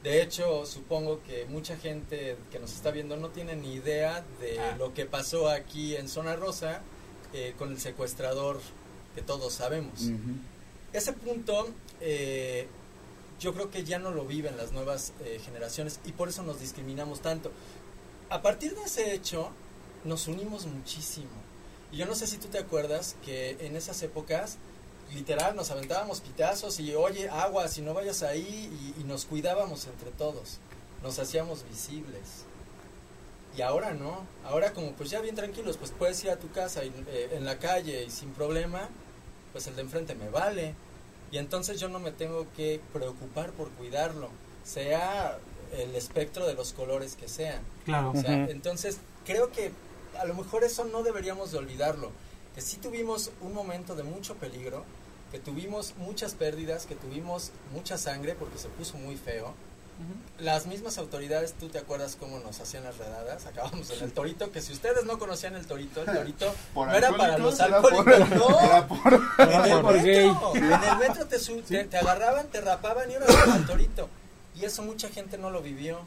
Speaker 3: De hecho, supongo que mucha gente que nos está viendo no tiene ni idea de
Speaker 2: Ah.
Speaker 3: lo que pasó aquí en Zona Rosa eh, con el secuestrador que todos sabemos. Ese punto eh, yo creo que ya no lo viven las nuevas eh, generaciones y por eso nos discriminamos tanto. A partir de ese hecho nos unimos muchísimo. Y yo no sé si tú te acuerdas que en esas épocas literal nos aventábamos pitazos y oye agua si no vayas ahí y, y nos cuidábamos entre todos. Nos hacíamos visibles. Y ahora no, ahora como pues ya bien tranquilos, pues puedes ir a tu casa y, eh, en la calle y sin problema, pues el de enfrente me vale. Y entonces yo no me tengo que preocupar por cuidarlo, sea el espectro de los colores que sean.
Speaker 2: Claro.
Speaker 3: O sea, entonces creo que a lo mejor eso no deberíamos de olvidarlo, que sí tuvimos un momento de mucho peligro, que tuvimos muchas pérdidas, que tuvimos mucha sangre porque se puso muy feo. Las mismas autoridades, tú te acuerdas cómo nos hacían las redadas, acabamos en el torito, que si ustedes no conocían el torito, el torito no era para
Speaker 5: alcohólicos,
Speaker 3: los
Speaker 5: era por-
Speaker 3: alcohólicos, no.
Speaker 5: era por-
Speaker 3: En el
Speaker 4: por
Speaker 3: metro, en el metro te, su- te, te agarraban, te rapaban y ahora al torito. Y eso mucha gente no lo vivió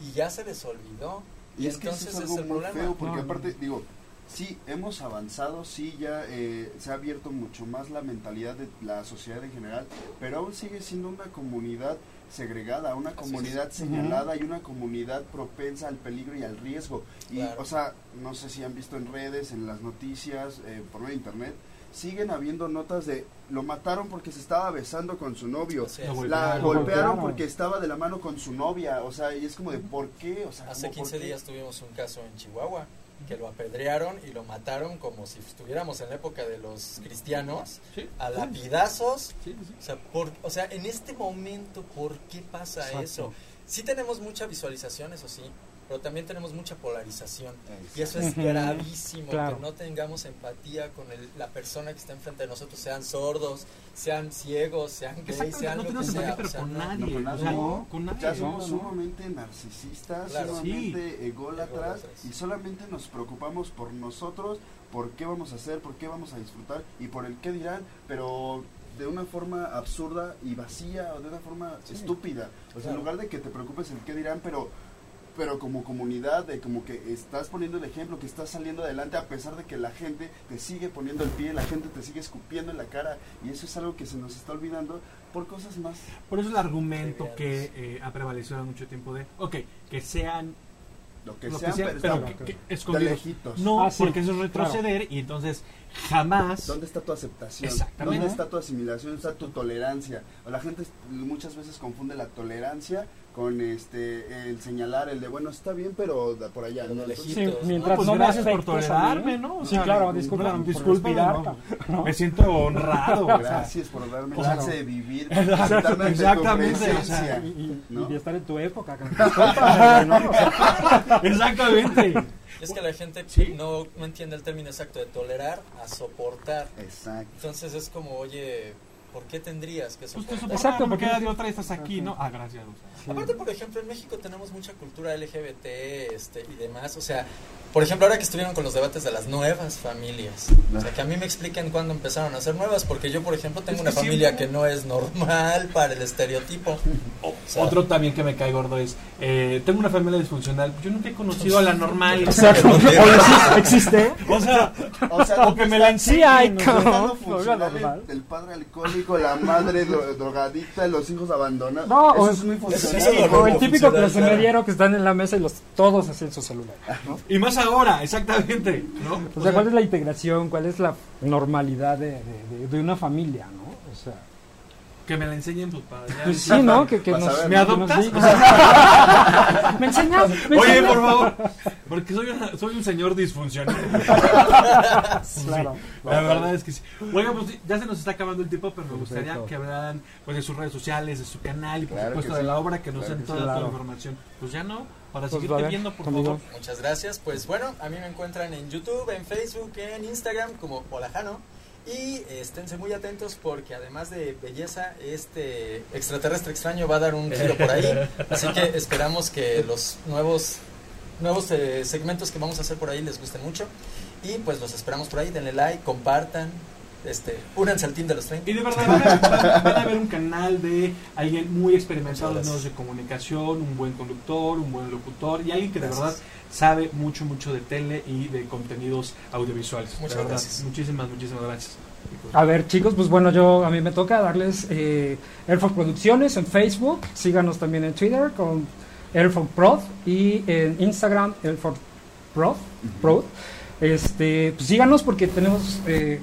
Speaker 3: y ya se les olvidó.
Speaker 5: Y es que eso es algo
Speaker 3: es
Speaker 5: muy
Speaker 3: problema.
Speaker 5: feo, porque
Speaker 4: No, no.
Speaker 5: aparte, digo, sí, hemos avanzado, sí, ya eh, se ha abierto mucho más la mentalidad de la sociedad en general, pero aún sigue siendo una comunidad segregada, una comunidad señalada y una comunidad propensa al peligro y al riesgo. Y,
Speaker 3: Claro.
Speaker 5: o sea, no sé si han visto en redes, en las noticias, eh, por medio de internet, siguen habiendo notas de lo mataron porque se estaba besando con su novio. La golpearon
Speaker 4: golpearon.
Speaker 5: porque estaba de la mano con su novia, o sea, y es como de ¿por qué? O sea,
Speaker 3: Hace
Speaker 5: como, ¿por
Speaker 3: 15
Speaker 5: qué?
Speaker 3: días tuvimos un caso en Chihuahua que lo apedrearon y lo mataron como si estuviéramos en la época de los cristianos,
Speaker 2: Sí.
Speaker 3: a lapidazos.
Speaker 2: Sí, sí, sí.
Speaker 3: O sea, por, o sea, en este momento, ¿por qué pasa
Speaker 4: Exacto.
Speaker 3: eso? Sí tenemos mucha visualización, eso sí, pero también tenemos mucha polarización. Y eso es gravísimo,
Speaker 4: Claro.
Speaker 3: que no tengamos empatía con el- la persona que está enfrente de nosotros, sean sordos, sean ciegos, sean gays, sean
Speaker 2: no
Speaker 3: lo que
Speaker 2: tenemos
Speaker 3: sea.
Speaker 2: empatía, pero
Speaker 3: o sea,
Speaker 2: con
Speaker 3: no.
Speaker 2: nadie.
Speaker 5: no, con
Speaker 2: o sea,
Speaker 5: nadie.
Speaker 2: con nadie.
Speaker 5: Ya somos
Speaker 4: no, no.
Speaker 5: sumamente narcisistas,
Speaker 3: Claro.
Speaker 5: sumamente ególatras
Speaker 3: Ególatras.
Speaker 5: y solamente nos preocupamos por nosotros, por qué vamos a hacer, por qué vamos a disfrutar y por el qué dirán, pero de una forma absurda y vacía o de una forma estúpida. O sea, en
Speaker 3: Claro.
Speaker 5: lugar de que te preocupes el qué dirán, pero pero como comunidad, de como que estás poniendo el ejemplo, que estás saliendo adelante a pesar de que la gente te sigue poniendo el pie, la gente te sigue escupiendo en la cara y eso es algo que se nos está olvidando por cosas más
Speaker 2: Por eso el argumento
Speaker 3: Triviales.
Speaker 2: que eh, ha prevalecido mucho tiempo de, ok, que sean
Speaker 5: lo que
Speaker 2: lo
Speaker 5: sean,
Speaker 2: que sea,
Speaker 5: pero,
Speaker 2: pero que, que
Speaker 5: de
Speaker 2: escondidos.
Speaker 5: lejitos.
Speaker 2: No,
Speaker 4: Ah, sí,
Speaker 2: porque eso es retroceder y entonces jamás...
Speaker 5: ¿Dónde está tu aceptación?
Speaker 2: Exactamente.
Speaker 5: ¿Dónde está tu asimilación? ¿Dónde está tu tolerancia? O la gente muchas veces confunde la tolerancia con este el señalar el de bueno está bien pero da por allá ¿no? Entonces,
Speaker 4: Sí,
Speaker 3: Hitos, ¿no?
Speaker 4: mientras
Speaker 2: pues
Speaker 4: no me
Speaker 2: gracias por
Speaker 4: a mí.
Speaker 2: tolerarme, ¿no? O
Speaker 4: Sí, claro, disculpa por
Speaker 2: discúlpame,
Speaker 4: respirar,
Speaker 2: no.
Speaker 4: ¿no?
Speaker 2: Me siento honrado.
Speaker 5: gracias por darme el
Speaker 2: Claro.
Speaker 5: chance de vivir tu
Speaker 2: exactamente, o sea,
Speaker 4: Y, y- de estar en tu época.
Speaker 2: Exactamente.
Speaker 3: Es que la gente
Speaker 2: Sí.
Speaker 3: no, no entiende el término exacto de tolerar a soportar.
Speaker 5: exacto
Speaker 3: Entonces es como, oye, ¿por qué tendrías que
Speaker 2: Pues te
Speaker 3: soportar?
Speaker 2: soportaba,
Speaker 4: Exacto, porque-
Speaker 2: queda de otra y estás aquí, ¿no? Ah, gracias. o sea.
Speaker 4: Sí.
Speaker 3: Aparte, por ejemplo, en México tenemos mucha cultura LGBT este, y demás. O sea, por ejemplo, ahora que estuvieron con los debates de las nuevas familias. O sea, que a mí me expliquen cuándo empezaron a ser nuevas. Porque yo, por ejemplo, tengo
Speaker 2: Es
Speaker 3: una
Speaker 2: que
Speaker 3: familia
Speaker 2: siempre-
Speaker 3: que no es normal para el estereotipo. O sea,
Speaker 2: Otro también que me cae gordo es, eh, tengo una familia disfuncional, yo nunca he conocido a la normal.
Speaker 4: Exacto. Oye, sí, ¿Existe?
Speaker 2: O sea,
Speaker 5: o sea
Speaker 2: o que me la
Speaker 4: Sí
Speaker 2: o sea,
Speaker 5: el el, padre alcohólico la madre dro- drogadicta los hijos abandonados
Speaker 4: No,
Speaker 5: eso
Speaker 4: o-
Speaker 5: es muy funcional
Speaker 3: lo
Speaker 4: O el típico mediero que están en la mesa y los todos así en su celular. ¿no?
Speaker 2: Y más ahora, exactamente. ¿no?
Speaker 4: O sea, ¿cuál es la integración? ¿Cuál es la normalidad de, de- de- de una familia? ¿no?
Speaker 2: Que me la enseñen tus padres. ya.
Speaker 4: pues sí, ¿no? Que, que nos,
Speaker 5: ver.
Speaker 2: ¿Me
Speaker 4: que
Speaker 2: adoptas?
Speaker 4: nos. ¿Me enseñas? ¿Me
Speaker 2: Oye,
Speaker 4: enseñas?
Speaker 2: por favor. Porque soy, una- soy un señor disfuncional.
Speaker 4: Claro.
Speaker 2: La verdad es que sí. Oiga, pues ya se nos está acabando el tiempo, pero me gustaría
Speaker 4: Perfecto.
Speaker 2: que hablaran pues, de sus redes sociales, de su canal y por
Speaker 5: Claro
Speaker 2: supuesto de
Speaker 5: sí.
Speaker 2: la obra que nos
Speaker 5: Claro
Speaker 2: den toda
Speaker 4: sí.
Speaker 2: la
Speaker 4: Claro.
Speaker 2: información. Pues ya no, para
Speaker 4: Pues,
Speaker 2: seguirte viendo, por
Speaker 4: conmigo.
Speaker 2: favor.
Speaker 3: Muchas gracias. Pues bueno, a mí me encuentran en YouTube, en Facebook, en Instagram como Polajano. Y esténse muy atentos porque además de belleza, este extraterrestre extraño va a dar un giro por ahí. Así que esperamos que los nuevos, nuevos eh, segmentos que vamos a hacer por ahí les gusten mucho. Y pues los esperamos por ahí. Denle like, compartan. Este, únanse al team de los 30.
Speaker 2: Y de verdad van a, van- van a ver un canal de alguien muy experimentado en medios de comunicación, un buen conductor, un buen locutor y alguien que de verdad sabe mucho, mucho de tele y de contenidos audiovisuales. De
Speaker 3: Muchas
Speaker 2: verdad,
Speaker 3: gracias.
Speaker 2: Muchísimas, muchísimas gracias.
Speaker 4: A ver, chicos, pues bueno, yo a mí me toca darles eh, Airfox Producciones en Facebook, síganos también en Twitter con Airfox Prod y en Instagram Airfox Prod. Prod. Este, pues síganos porque tenemos eh,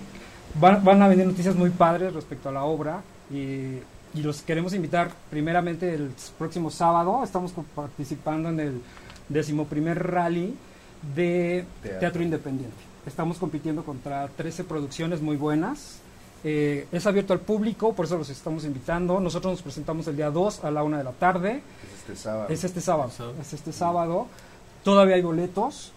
Speaker 4: van, van a venir noticias muy padres respecto a la obra y, y los queremos invitar primeramente el próximo sábado. Estamos participando en el decimoprimer rally de
Speaker 5: Teatro.
Speaker 4: teatro independiente. Estamos compitiendo contra 13 producciones muy buenas. Eh, es abierto al público, por eso los estamos invitando. Nosotros nos presentamos el día 2 a la 1 de la tarde.
Speaker 5: Es este sábado.
Speaker 4: Es este sábado.
Speaker 2: Sábado.
Speaker 4: Es este sábado. Todavía hay boletos.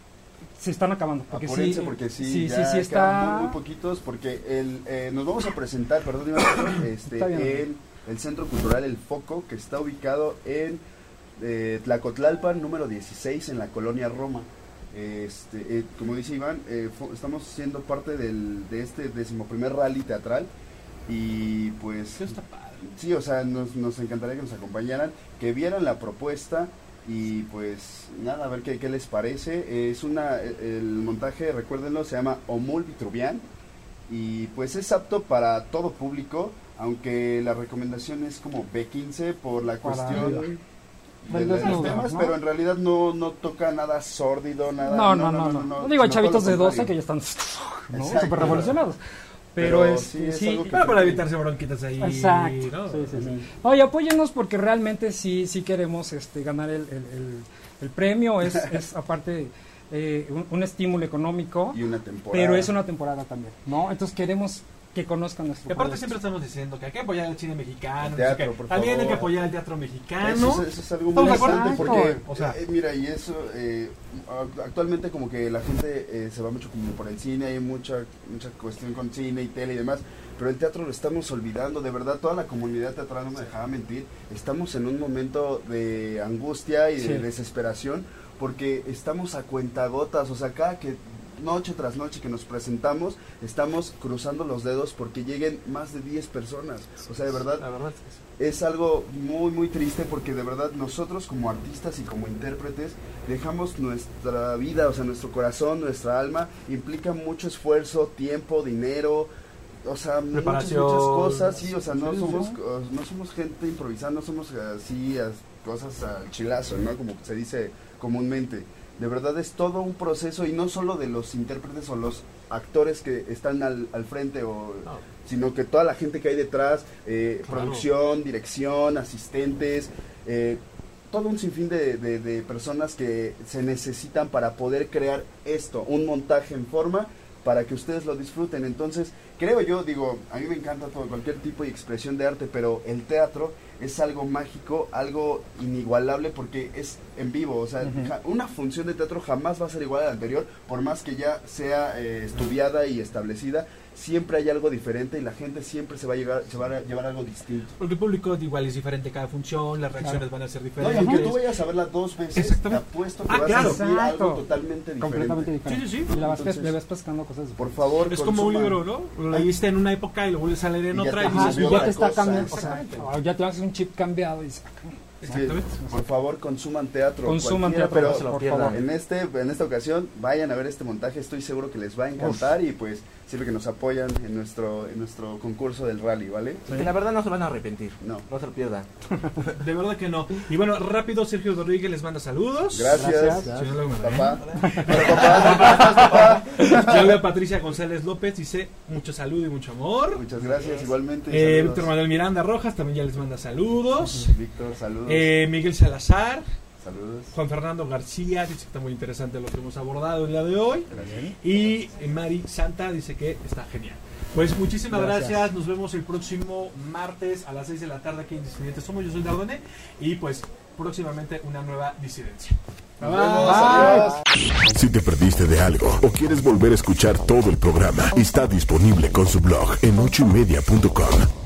Speaker 4: Se están acabando. Porque
Speaker 5: Apúrense
Speaker 4: sí,
Speaker 5: porque sí,
Speaker 4: sí,
Speaker 5: ya
Speaker 4: sí, sí
Speaker 5: quedan
Speaker 4: está.
Speaker 5: muy, muy poquitos porque el, eh, nos vamos a presentar, perdón, este,
Speaker 4: bien.
Speaker 5: el Centro Cultural El Foco, que está ubicado en eh, Tlacotlalpan, número 16, en la colonia Roma. Este, eh, como dice Iván, eh, estamos siendo parte del, de este decimoprimer rally teatral y pues
Speaker 2: Eso está padre.
Speaker 5: Sí, o sea, nos, nos encantaría que nos acompañaran, que vieran la propuesta y pues nada, a ver qué, qué les parece. Es una, el montaje, recuérdenlo, se llama Omul Vitruvian y pues es apto para todo público, aunque la recomendación es como B15 por la cuestión de los temas, pero en realidad no, no toca nada sórdido, nada...
Speaker 4: No, no, no, no. Digo, hay chavitos de 12
Speaker 5: contrario.
Speaker 4: que ya están súper revolucionados. Pero,
Speaker 5: Pero
Speaker 4: es,
Speaker 5: sí, es
Speaker 4: sí,
Speaker 5: algo que-
Speaker 2: Para, para evitarse bronquitas ahí.
Speaker 4: Exacto.
Speaker 2: ¿no?
Speaker 4: Sí, sí, sí. No, y apóyennos porque realmente sí, sí queremos este, ganar el, el, el- el premio. Es, es aparte eh, un, un estímulo económico,
Speaker 5: Y una temporada.
Speaker 4: pero es una temporada también, ¿no? Entonces queremos que conozcan nuestro
Speaker 2: Y aparte siempre estamos diciendo que hay que apoyar el cine mexicano.
Speaker 5: El teatro, por
Speaker 2: También hay que apoyar el teatro mexicano.
Speaker 5: Eso, es- eso es algo muy
Speaker 2: ¿Estamos de acuerdo?
Speaker 5: importante porque,
Speaker 2: O sea-
Speaker 5: eh, mira, y eso, eh, a- actualmente como que la gente eh, se va mucho como por el cine, hay mucha, mucha cuestión con cine y tele y demás, pero el teatro lo estamos olvidando, de verdad, toda la comunidad teatral no me dejaba mentir, estamos en un momento de angustia y de
Speaker 4: Sí.
Speaker 5: desesperación porque estamos a cuentagotas, o sea, cada que noche tras noche que nos presentamos, estamos cruzando los dedos porque lleguen más de 10 personas, o sea, de verdad,
Speaker 2: La verdad es que sí.
Speaker 5: es algo muy muy triste porque de verdad nosotros como artistas y como intérpretes dejamos nuestra vida, o sea, nuestro corazón, nuestra alma, implica mucho esfuerzo, tiempo, dinero, o sea, muchas, muchas cosas, sí, o sea, no somos no somos gente improvisando, no somos así as- cosas al chilazo, ¿no? Como se dice comúnmente. De verdad es todo un proceso y no solo de los intérpretes o los actores que están al, al frente o
Speaker 2: No.
Speaker 5: sino que toda la gente que hay detrás, eh,
Speaker 2: Claro.
Speaker 5: producción, dirección, asistentes, eh, todo un sinfín de, de- de personas que se necesitan para poder crear esto, un montaje en forma para que ustedes lo disfruten. Entonces, creo yo, digo, a mí me encanta todo, cualquier tipo de expresión de arte, pero el teatro es algo mágico, algo inigualable porque es en vivo. O sea, una función de teatro jamás va a ser igual a la anterior, por más que ya sea eh, estudiada y establecida, siempre hay algo diferente y la gente siempre se va a llegar, se va a llevar algo distinto.
Speaker 2: Porque el público igual es diferente cada función, las reacciones van a ser
Speaker 5: No, y
Speaker 2: diferentes.
Speaker 5: aunque tú vayas a verla dos veces, te apuesto que
Speaker 2: Ah,
Speaker 5: vas
Speaker 2: claro.
Speaker 5: a sentir
Speaker 4: Exacto.
Speaker 5: algo totalmente diferente.
Speaker 4: completamente diferente.
Speaker 2: Sí, sí, sí.
Speaker 4: Y la vas,
Speaker 5: Entonces-
Speaker 4: le vas pescando cosas.
Speaker 5: Por favor,
Speaker 2: es como un libro, ¿no? Lo leíste en una época y lo vuelves a leer en
Speaker 5: Y ya
Speaker 2: otra
Speaker 5: te
Speaker 2: y dices,
Speaker 4: y ya te está cambiando. O sea, ya te haces un chip cambiado y dices,
Speaker 5: Sí, por favor, consuman teatro.
Speaker 4: Consuman teatro,
Speaker 6: no se lo
Speaker 4: por
Speaker 6: pierdan.
Speaker 4: favor.
Speaker 5: En, este, en esta ocasión, vayan a ver este montaje. Estoy seguro que les va a encantar y pues siempre que nos apoyan en nuestro, en nuestro concurso del rally, ¿vale?
Speaker 6: Que la verdad no se van a arrepentir.
Speaker 5: No.
Speaker 6: No se lo pierdan.
Speaker 2: De verdad que no. Y bueno, rápido, Sergio Rodríguez les manda saludos.
Speaker 5: Gracias.
Speaker 4: Gracias.
Speaker 5: Papá. Papá.
Speaker 2: Yo veo a Patricia González López, dice mucho saludo y mucho amor.
Speaker 5: Muchas gracias, igualmente.
Speaker 2: Eh. Víctor Manuel Miranda Rojas también ya les manda saludos.
Speaker 5: Víctor, saludos.
Speaker 2: Eh, Miguel Salazar,
Speaker 5: saludos.
Speaker 2: Juan Fernando García, dice que está muy interesante lo que hemos abordado el día de hoy.
Speaker 5: Gracias.
Speaker 2: Y eh, Mari Santa dice que está genial. Pues muchísimas gracias.
Speaker 4: Gracias.
Speaker 2: Nos vemos el próximo martes a las 6 de la tarde aquí en Disidentes Somos. Yo soy Dardoné y pues próximamente una nueva disidencia.
Speaker 1: Si te perdiste de algo o quieres volver a escuchar todo el programa, está disponible con su blog en ochoymedia.com.